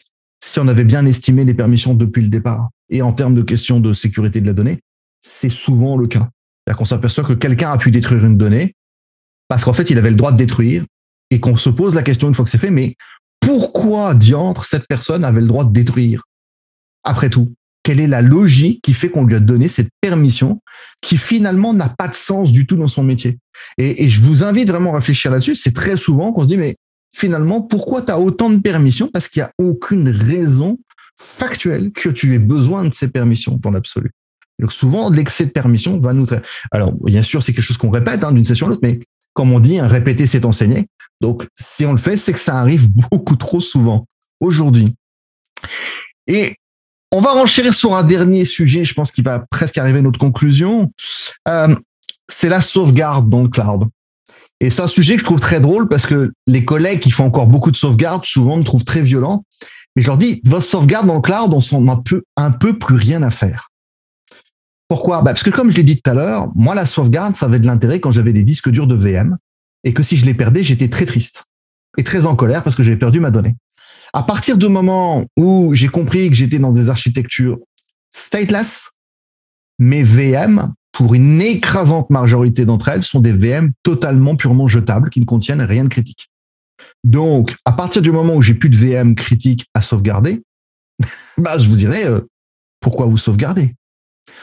si on avait bien estimé les permissions depuis le départ. Et en termes de questions de sécurité de la donnée, c'est souvent le cas. C'est-à-dire qu'on s'aperçoit que quelqu'un a pu détruire une donnée parce qu'en fait, il avait le droit de détruire et qu'on se pose la question une fois que c'est fait, mais pourquoi diantre cette personne avait le droit de détruire? Après tout, quelle est la logique qui fait qu'on lui a donné cette permission qui finalement n'a pas de sens du tout dans son métier? Et, je vous invite vraiment à réfléchir là-dessus. C'est très souvent qu'on se dit, mais finalement, pourquoi tu as autant de permissions? Parce qu'il n'y a aucune raison factuelle que tu aies besoin de ces permissions dans l'absolu. Donc souvent, l'excès de permission va nous... Alors, bien sûr, c'est quelque chose qu'on répète hein, d'une session à l'autre, mais comme on dit, un répéter, c'est enseigner. Donc, si on le fait, c'est que ça arrive [LAUGHS] beaucoup trop souvent. Aujourd'hui, Et on va renchérir sur un dernier sujet, je pense qu'il va presque arriver à notre conclusion. Euh, c'est la sauvegarde dans le cloud. Et c'est un sujet que je trouve très drôle parce que les collègues qui font encore beaucoup de sauvegarde souvent me trouvent très violent. Mais je leur dis, votre sauvegarde dans le cloud, on s'en a peu, un peu plus rien à faire. Pourquoi? Bah Parce que comme je l'ai dit tout à l'heure, moi, la sauvegarde, ça avait de l'intérêt quand j'avais des disques durs de VM et que si je les perdais, j'étais très triste et très en colère parce que j'avais perdu ma donnée. À partir du moment où j'ai compris que j'étais dans des architectures stateless, mes VM, pour une écrasante majorité d'entre elles, sont des VM totalement purement jetables qui ne contiennent rien de critique. Donc, à partir du moment où j'ai plus de VM critiques à sauvegarder, [LAUGHS] bah, je vous dirais, euh, pourquoi vous sauvegarder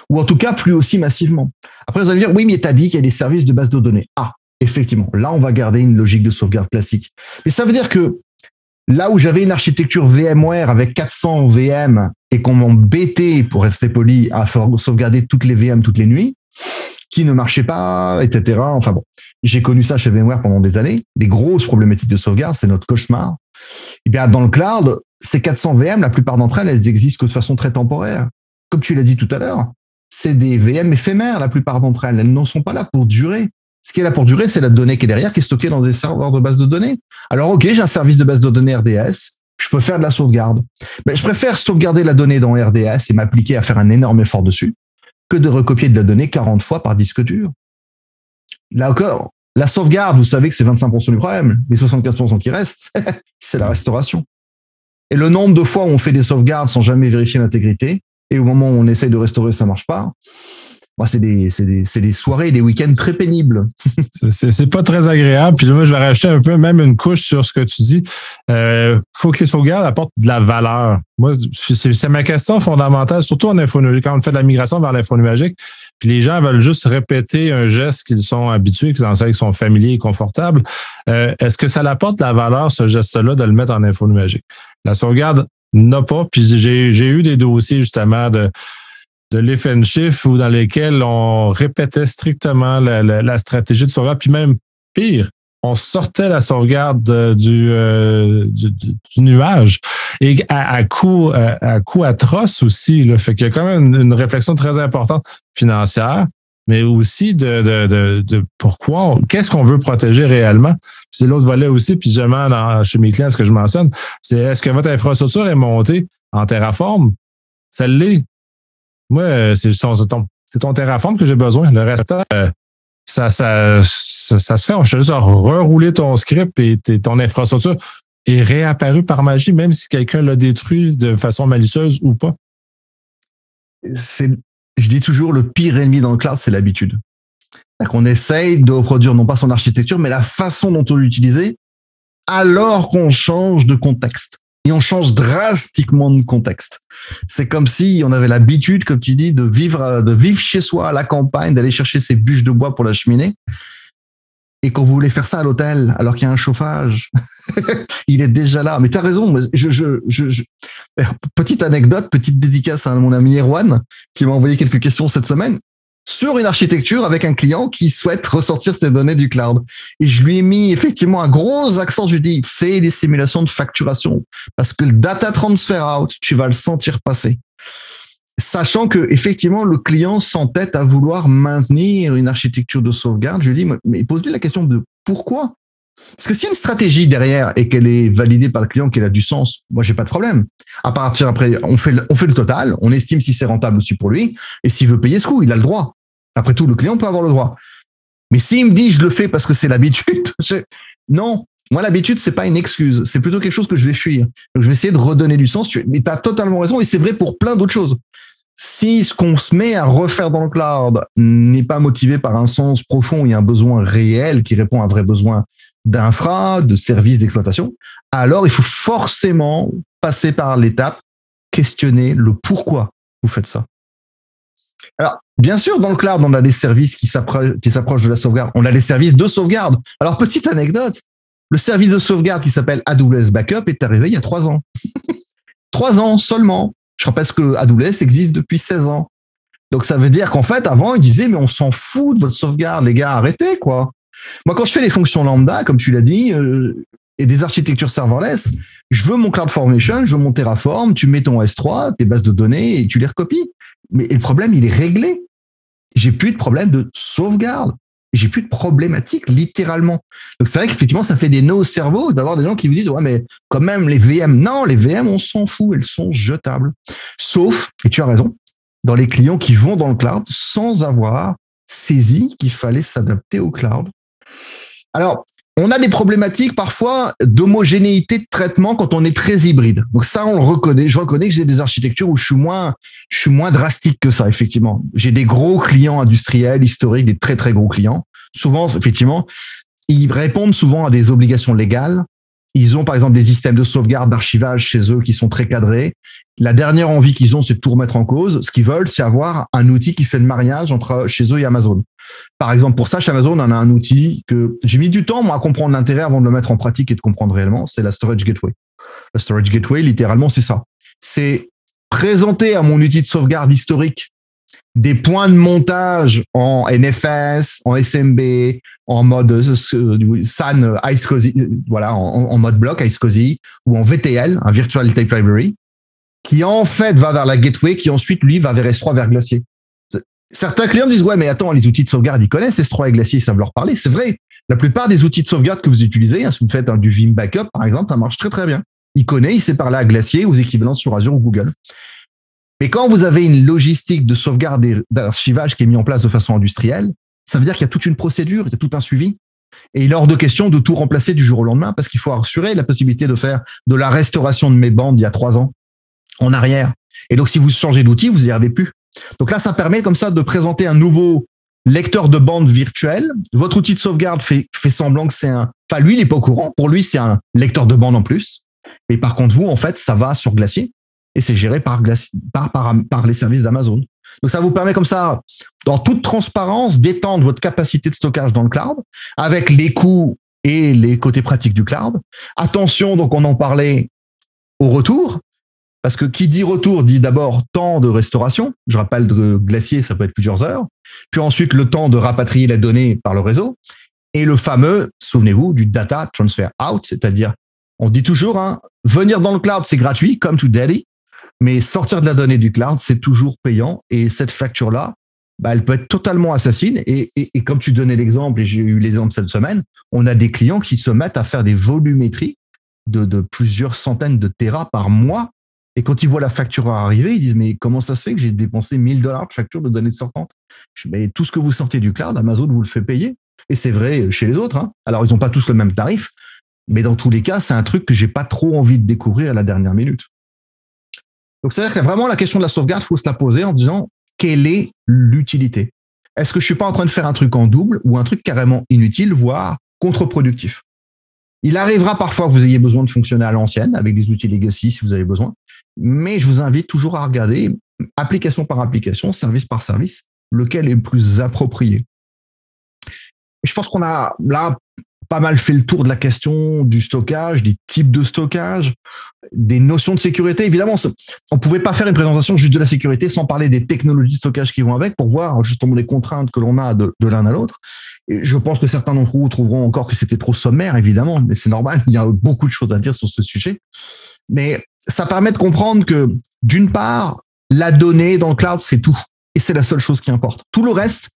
Ou en tout cas, plus aussi massivement. Après, vous allez me dire, oui, mais t'as dit qu'il y a des services de base de données. Ah, effectivement, là, on va garder une logique de sauvegarde classique. Et ça veut dire que là où j'avais une architecture VMware avec 400 VM et qu'on m'embêtait, pour rester poli, à sauvegarder toutes les VM toutes les nuits, qui ne marchaient pas, etc. Enfin bon, j'ai connu ça chez VMware pendant des années, des grosses problématiques de sauvegarde, c'est notre cauchemar. Eh bien, dans le cloud, ces 400 VM, la plupart d'entre elles, elles existent que de façon très temporaire. Comme tu l'as dit tout à l'heure, c'est des VM éphémères, la plupart d'entre elles. Elles n'en sont pas là pour durer. Ce qui est là pour durer, c'est la donnée qui est derrière, qui est stockée dans des serveurs de base de données. Alors, OK, j'ai un service de base de données RDS. Je peux faire de la sauvegarde. Mais je préfère sauvegarder la donnée dans RDS et m'appliquer à faire un énorme effort dessus que de recopier de la donnée 40 fois par disque dur. Là encore, la sauvegarde, vous savez que c'est 25% du problème. Les 75% qui restent, [LAUGHS] c'est la restauration. Et le nombre de fois où on fait des sauvegardes sans jamais vérifier l'intégrité, et au moment où on essaye de restaurer, ça marche pas, c'est des, des, des, soirées, des week-ends très pénibles. [LAUGHS] c'est pas très agréable. Puis moi, je vais rajouter un peu même une couche sur ce que tu dis. Euh, faut que les sauvegardes apportent de la valeur. Moi, c'est ma question fondamentale, surtout en infonuagique, quand on fait de la migration vers l'infonuagique. Puis les gens veulent juste répéter un geste qu'ils sont habitués, qu'ils qu'ils sont familiers et confortables. Euh, est-ce que ça apporte de la valeur, ce geste-là, de le mettre en infonuagique? La sauvegarde n'a pas. Puis j'ai eu des dossiers justement de de and shift ou dans lesquels on répétait strictement la, stratégie de sauvegarde, puis même pire, on sortait la sauvegarde euh, du, du, nuage et à, à coût à, coût atroce aussi. Là. Fait qu'il y a quand même une, réflexion très importante financière, mais aussi de, de, de, pourquoi, qu'est-ce qu'on veut protéger réellement. C'est l'autre volet aussi, puis jamais dans, chez mes clients, ce que je mentionne, c'est est-ce que votre infrastructure est montée en Terraform? Ça l'est. Moi, euh, c'est ton, ton Terraform que j'ai besoin. Le reste, euh, ça, ça, ça, se fait. On juste à rerouler ton script et ton infrastructure est réapparue par magie, même si quelqu'un l'a détruit de façon malicieuse ou pas. Je dis toujours, le pire ennemi dans le cloud, c'est l'habitude. qu'on essaye de reproduire non pas son architecture, mais la façon dont on l'utilisait, alors qu'on change de contexte et on change drastiquement de contexte. C'est comme si on avait l'habitude, comme tu dis, de vivre, de vivre chez soi à la campagne, d'aller chercher ses bûches de bois pour la cheminée. Et qu'on voulait faire ça à l'hôtel, alors qu'il y a un chauffage, [LAUGHS] il est déjà là. Mais tu as raison. Je, je, je, Petite anecdote, petite dédicace à mon ami Erwan, qui m'a envoyé quelques questions cette semaine sur une architecture avec un client qui souhaite ressortir ses données du cloud. Et je lui ai mis effectivement un gros accent, je lui dit, fais des simulations de facturation parce que le data transfer out, tu vas le sentir passer. Sachant que effectivement le client s'entête à vouloir maintenir une architecture de sauvegarde, je lui ai dit, mais pose-lui la question de pourquoi parce que s'il y a une stratégie derrière et qu'elle est validée par le client, qu'elle a du sens, moi j'ai pas de problème. À partir après, on fait on fait le total, on estime si c'est rentable aussi pour lui, et s'il veut payer ce coup, il a le droit. Après tout, le client peut avoir le droit. Mais s'il me dit je le fais parce que c'est l'habitude, [LAUGHS] non. Moi, l'habitude, c'est pas une excuse. C'est plutôt quelque chose que je vais fuir. Donc, je vais essayer de redonner du sens. Mais tu as totalement raison. Et c'est vrai pour plein d'autres choses. Si ce qu'on se met à refaire dans le cloud n'est pas motivé par un sens profond et un besoin réel qui répond à un vrai besoin d'infra, de services d'exploitation, alors il faut forcément passer par l'étape, questionner le pourquoi vous faites ça. Alors, bien sûr, dans le cloud, on a des services qui s'approchent de la sauvegarde. On a des services de sauvegarde. Alors, petite anecdote, le service de sauvegarde qui s'appelle AWS Backup est arrivé il y a trois ans. [LAUGHS] trois ans seulement. Je rappelle que AWS existe depuis 16 ans. Donc, ça veut dire qu'en fait, avant, ils disaient, mais on s'en fout de votre sauvegarde, les gars, arrêtez, quoi. Moi, quand je fais les fonctions lambda, comme tu l'as dit, euh, et des architectures serverless, je veux mon CloudFormation, je veux mon Terraform, tu mets ton S3, tes bases de données et tu les recopies. Mais le problème, il est réglé. J'ai plus de problème de sauvegarde. J'ai plus de problématique, littéralement. Donc c'est vrai qu'effectivement, ça fait des nœuds au cerveau d'avoir des gens qui vous disent, ouais, mais quand même, les VM. Non, les VM, on s'en fout, elles sont jetables. Sauf, et tu as raison, dans les clients qui vont dans le cloud sans avoir saisi qu'il fallait s'adapter au cloud. Alors, on a des problématiques parfois d'homogénéité de traitement quand on est très hybride. Donc ça, on le reconnaît. Je reconnais que j'ai des architectures où je suis moins, je suis moins drastique que ça, effectivement. J'ai des gros clients industriels, historiques, des très, très gros clients. Souvent, effectivement, ils répondent souvent à des obligations légales ils ont par exemple des systèmes de sauvegarde, d'archivage chez eux qui sont très cadrés. La dernière envie qu'ils ont, c'est de tout remettre en cause. Ce qu'ils veulent, c'est avoir un outil qui fait le mariage entre chez eux et Amazon. Par exemple, pour ça, chez Amazon, on a un outil que j'ai mis du temps, moi, à comprendre l'intérêt avant de le mettre en pratique et de comprendre réellement. C'est la Storage Gateway. La Storage Gateway, littéralement, c'est ça. C'est présenter à mon outil de sauvegarde historique des points de montage en NFS, en SMB, en mode euh, SAN iSCSI, voilà, en, mode bloc iSCSI ou en VTL, un Virtual Tape Library, qui en fait va vers la gateway, qui ensuite lui va vers S3 vers Glacier. Certains clients disent ouais mais attends les outils de sauvegarde ils connaissent S3 et Glacier ils savent leur parler. C'est vrai. La plupart des outils de sauvegarde que vous utilisez, hein, si vous faites du Vim Backup par exemple, ça marche très très bien. Il connaît, il sait parler à Glacier aux équivalents sur Azure ou Google. Mais quand vous avez une logistique de sauvegarde et d'archivage qui est mise en place de façon industrielle, ça veut dire qu'il y a toute une procédure, il y a tout un suivi. Et il est hors de question de tout remplacer du jour au lendemain parce qu'il faut assurer la possibilité de faire de la restauration de mes bandes il y a trois ans en arrière. Et donc, si vous changez d'outil, vous n'y arrivez plus. Donc là, ça permet comme ça de présenter un nouveau lecteur de bande virtuel. Votre outil de sauvegarde fait, fait semblant que c'est un, enfin, lui, il n'est pas au courant. Pour lui, c'est un lecteur de bande en plus. Mais par contre, vous, en fait, ça va sur Glacier et c'est géré par, par, par, par les services d'Amazon. Donc ça vous permet comme ça, dans toute transparence, d'étendre votre capacité de stockage dans le cloud avec les coûts et les côtés pratiques du cloud. Attention, donc on en parlait au retour, parce que qui dit retour dit d'abord temps de restauration. Je rappelle de glacier, ça peut être plusieurs heures. Puis ensuite le temps de rapatrier la donnée par le réseau. Et le fameux, souvenez-vous, du data transfer out, c'est-à-dire, on dit toujours, hein, venir dans le cloud, c'est gratuit, comme to Daddy. Mais sortir de la donnée du cloud, c'est toujours payant. Et cette facture-là, bah, elle peut être totalement assassine. Et, comme tu donnais l'exemple, et j'ai eu l'exemple cette semaine, on a des clients qui se mettent à faire des volumétries de, plusieurs centaines de terras par mois. Et quand ils voient la facture arriver, ils disent, mais comment ça se fait que j'ai dépensé 1000 dollars de facture de données sortantes? Je mais Tout ce que vous sortez du cloud, Amazon vous le fait payer. Et c'est vrai chez les autres. Hein. Alors, ils n'ont pas tous le même tarif, mais dans tous les cas, c'est un truc que j'ai pas trop envie de découvrir à la dernière minute. Donc, c'est-à-dire que vraiment, la question de la sauvegarde, faut se la poser en disant quelle est l'utilité? Est-ce que je suis pas en train de faire un truc en double ou un truc carrément inutile, voire contre-productif? Il arrivera parfois que vous ayez besoin de fonctionner à l'ancienne avec des outils legacy si vous avez besoin, mais je vous invite toujours à regarder application par application, service par service, lequel est le plus approprié. Je pense qu'on a là pas mal fait le tour de la question du stockage, des types de stockage, des notions de sécurité. Évidemment, on pouvait pas faire une présentation juste de la sécurité sans parler des technologies de stockage qui vont avec pour voir justement les contraintes que l'on a de, l'un à l'autre. Et je pense que certains d'entre vous trouveront encore que c'était trop sommaire, évidemment, mais c'est normal. Il y a beaucoup de choses à dire sur ce sujet. Mais ça permet de comprendre que, d'une part, la donnée dans le cloud, c'est tout. Et c'est la seule chose qui importe. Tout le reste,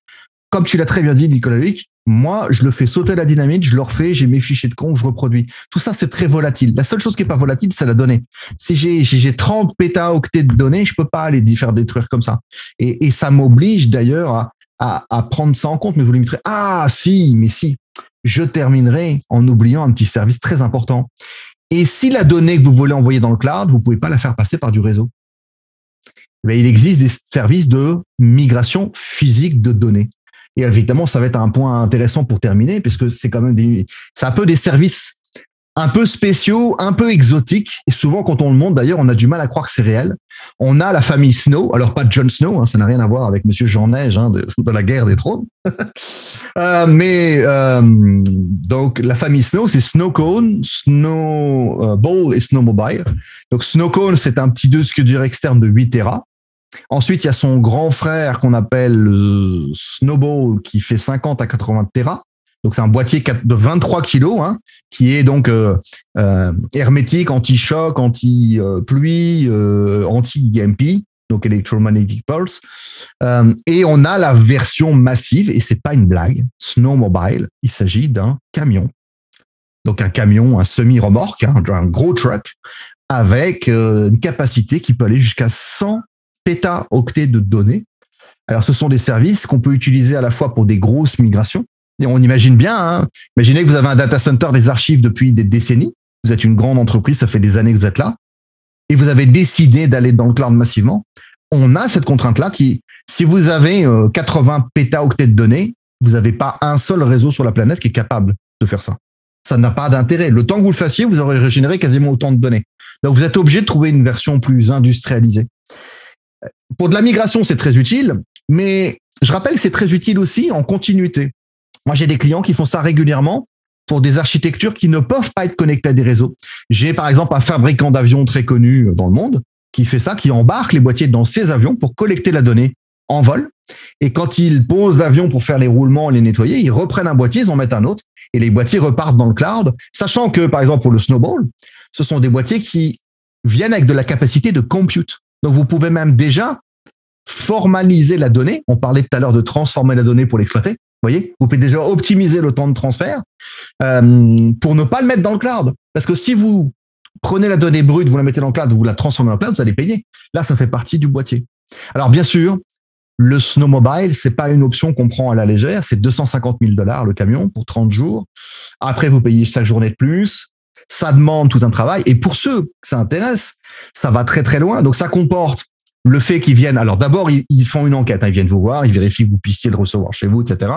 comme tu l'as très bien dit, Nicolas Luc, moi, je le fais sauter la dynamite, je le refais, j'ai mes fichiers de compte, je reproduis. Tout ça, c'est très volatile. La seule chose qui est pas volatile, c'est la donnée. Si j'ai, j'ai 30 pétaoctets de données, je peux pas les faire détruire comme ça. Et, ça m'oblige d'ailleurs à, prendre ça en compte. Mais vous limiterez, ah, si, mais si. Je terminerai en oubliant un petit service très important. Et si la donnée que vous voulez envoyer dans le cloud, vous pouvez pas la faire passer par du réseau. Mais il existe des services de migration physique de données. Et évidemment, ça va être un point intéressant pour terminer, puisque c'est quand même des, c'est un peu des services un peu spéciaux, un peu exotiques. Et souvent, quand on le montre, d'ailleurs, on a du mal à croire que c'est réel. On a la famille Snow, alors pas Jon Snow, hein, ça n'a rien à voir avec Monsieur Jean Neige hein, de, la guerre des trônes. [LAUGHS] euh, mais euh, donc la famille Snow, c'est Snowcone, Snowball et Snowmobile. Donc Snowcone, c'est un petit disque dur externe de 8 Tera. Ensuite, il y a son grand frère qu'on appelle Snowball qui fait 50 à 80 Tera. Donc c'est un boîtier de 23 kilos hein, qui est donc euh, euh, hermétique, anti-choc, anti-pluie, euh, anti-EMP, donc electromagnetic pulse. et on a la version massive et c'est pas une blague. Snowmobile, il s'agit d'un camion. Donc un camion, un semi-remorque, hein, un gros truck avec une capacité qui peut aller jusqu'à 100 pétaoctets de données. Alors, ce sont des services qu'on peut utiliser à la fois pour des grosses migrations. On imagine bien, hein, imaginez que vous avez un data center des archives depuis des décennies. Vous êtes une grande entreprise, ça fait des années que vous êtes là. Et vous avez décidé d'aller dans le cloud massivement. On a cette contrainte-là qui, si vous avez 80 euh, pétaoctets de données, vous n'avez pas un seul réseau sur la planète qui est capable de faire ça. Ça n'a pas d'intérêt. Le temps que vous le fassiez, vous aurez régénéré quasiment autant de données. Donc, vous êtes obligé de trouver une version plus industrialisée. Pour de la migration, c'est très utile, mais je rappelle que c'est très utile aussi en continuité. Moi, j'ai des clients qui font ça régulièrement pour des architectures qui ne peuvent pas être connectées à des réseaux. J'ai par exemple un fabricant d'avions très connu dans le monde qui fait ça, qui embarque les boîtiers dans ses avions pour collecter la donnée en vol. Et quand ils posent l'avion pour faire les roulements, les nettoyer, ils reprennent un boîtier, ils en mettent un autre, et les boîtiers repartent dans le cloud, sachant que, par exemple, pour le Snowball, ce sont des boîtiers qui viennent avec de la capacité de compute. Donc, vous pouvez même déjà formaliser la donnée. On parlait tout à l'heure de transformer la donnée pour l'exploiter. Vous voyez, vous pouvez déjà optimiser le temps de transfert euh, pour ne pas le mettre dans le cloud. Parce que si vous prenez la donnée brute, vous la mettez dans le cloud, vous la transformez le cloud, vous allez payer. Là, ça fait partie du boîtier. Alors, bien sûr, le snowmobile, c'est pas une option qu'on prend à la légère. C'est 250 000 dollars le camion pour 30 jours. Après, vous payez chaque journée de plus. Ça demande tout un travail. Et pour ceux que ça intéresse, ça va très très loin. Donc, ça comporte le fait qu'ils viennent, alors d'abord ils, font une enquête, hein, ils viennent vous voir, ils vérifient que vous puissiez le recevoir chez vous, etc.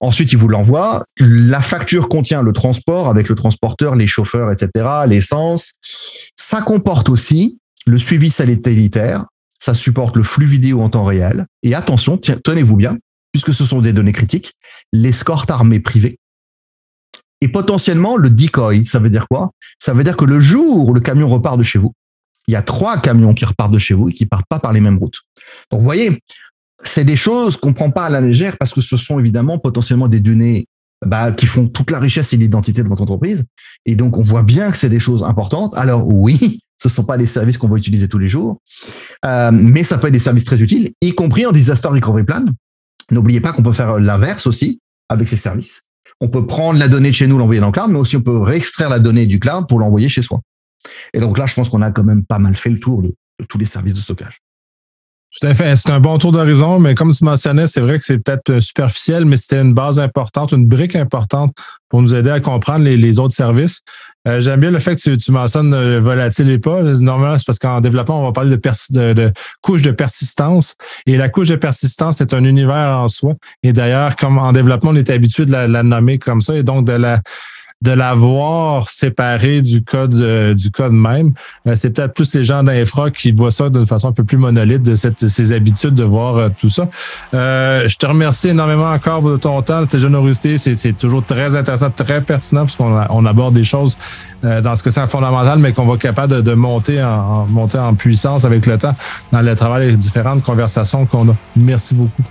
Ensuite ils vous l'envoient. La facture contient le transport avec le transporteur, les chauffeurs, etc. L'essence. Ça comporte aussi le suivi satellitaire. Ça supporte le flux vidéo en temps réel. Et attention, tenez-vous bien, puisque ce sont des données critiques, l'escorte armée privée. Et potentiellement le decoy, ça veut dire quoi? Ça veut dire que le jour où le camion repart de chez vous, il y a trois camions qui repartent de chez vous et qui partent pas par les mêmes routes. Donc, vous voyez, c'est des choses qu'on prend pas à la légère parce que ce sont évidemment potentiellement des données bah, qui font toute la richesse et l'identité de votre entreprise. Et donc, on voit bien que c'est des choses importantes. Alors, oui, [LAUGHS] ce sont pas des services qu'on va utiliser tous les jours, euh, mais ça peut être des services très utiles, y compris en disaster recovery plan. N'oubliez pas qu'on peut faire l'inverse aussi avec ces services. On peut prendre la donnée de chez nous, l'envoyer dans le cloud, mais aussi on peut réextraire la donnée du cloud pour l'envoyer chez soi. Et donc là, je pense qu'on a quand même pas mal fait le tour de, tous les services de stockage. Tout à fait. C'est un bon tour d'horizon, mais comme tu mentionnais, c'est vrai que c'est peut-être euh, superficiel, mais c'était une base importante, une brique importante pour nous aider à comprendre les, autres services. Euh, j'aime bien le fait que tu, mentionnes euh, volatile et pas. Normalement, c'est parce qu'en développement, on va parler de, de, couche de persistance. Et la couche de persistance, c'est un univers en soi. Et d'ailleurs, comme en développement, on est habitué de la nommer comme ça et donc de la de l'avoir séparé du code euh, du code même. Euh, c'est peut-être plus les gens d'infra qui voient ça d'une façon un peu plus monolithe de ces habitudes de voir euh, tout ça. je te remercie énormément encore de ton temps, de ta générosité. C'est toujours très intéressant, très pertinent parce qu'on on aborde des choses dans ce que c'est fondamental, mais qu'on va capable de, monter en, monter en puissance avec le temps dans le travail et différentes conversations qu'on a. Merci beaucoup.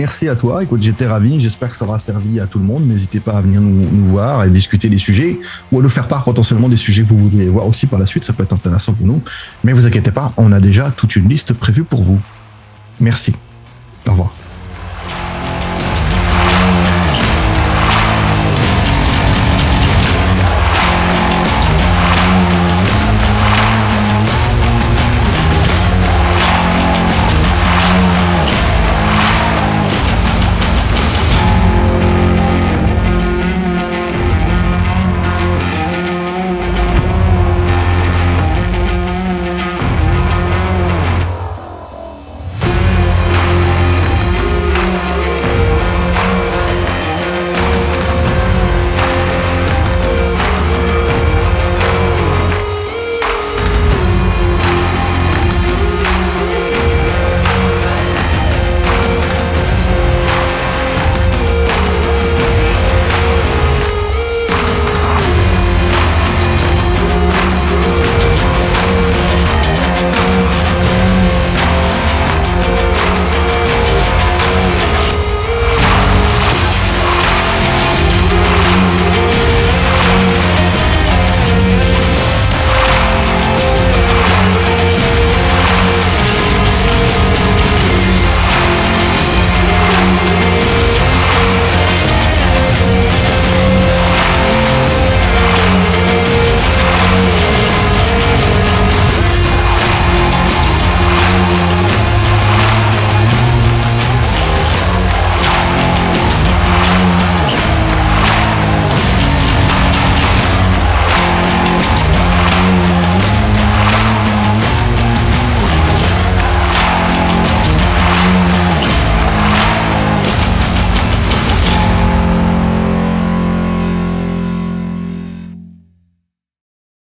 Merci à toi. Écoute, j'étais ravi. J'espère que ça aura servi à tout le monde. N'hésitez pas à venir nous, voir et discuter des sujets ou à nous faire part potentiellement des sujets que vous voudriez voir aussi par la suite. Ça peut être intéressant pour nous. Mais vous inquiétez pas, on a déjà toute une liste prévue pour vous. Merci. Au revoir.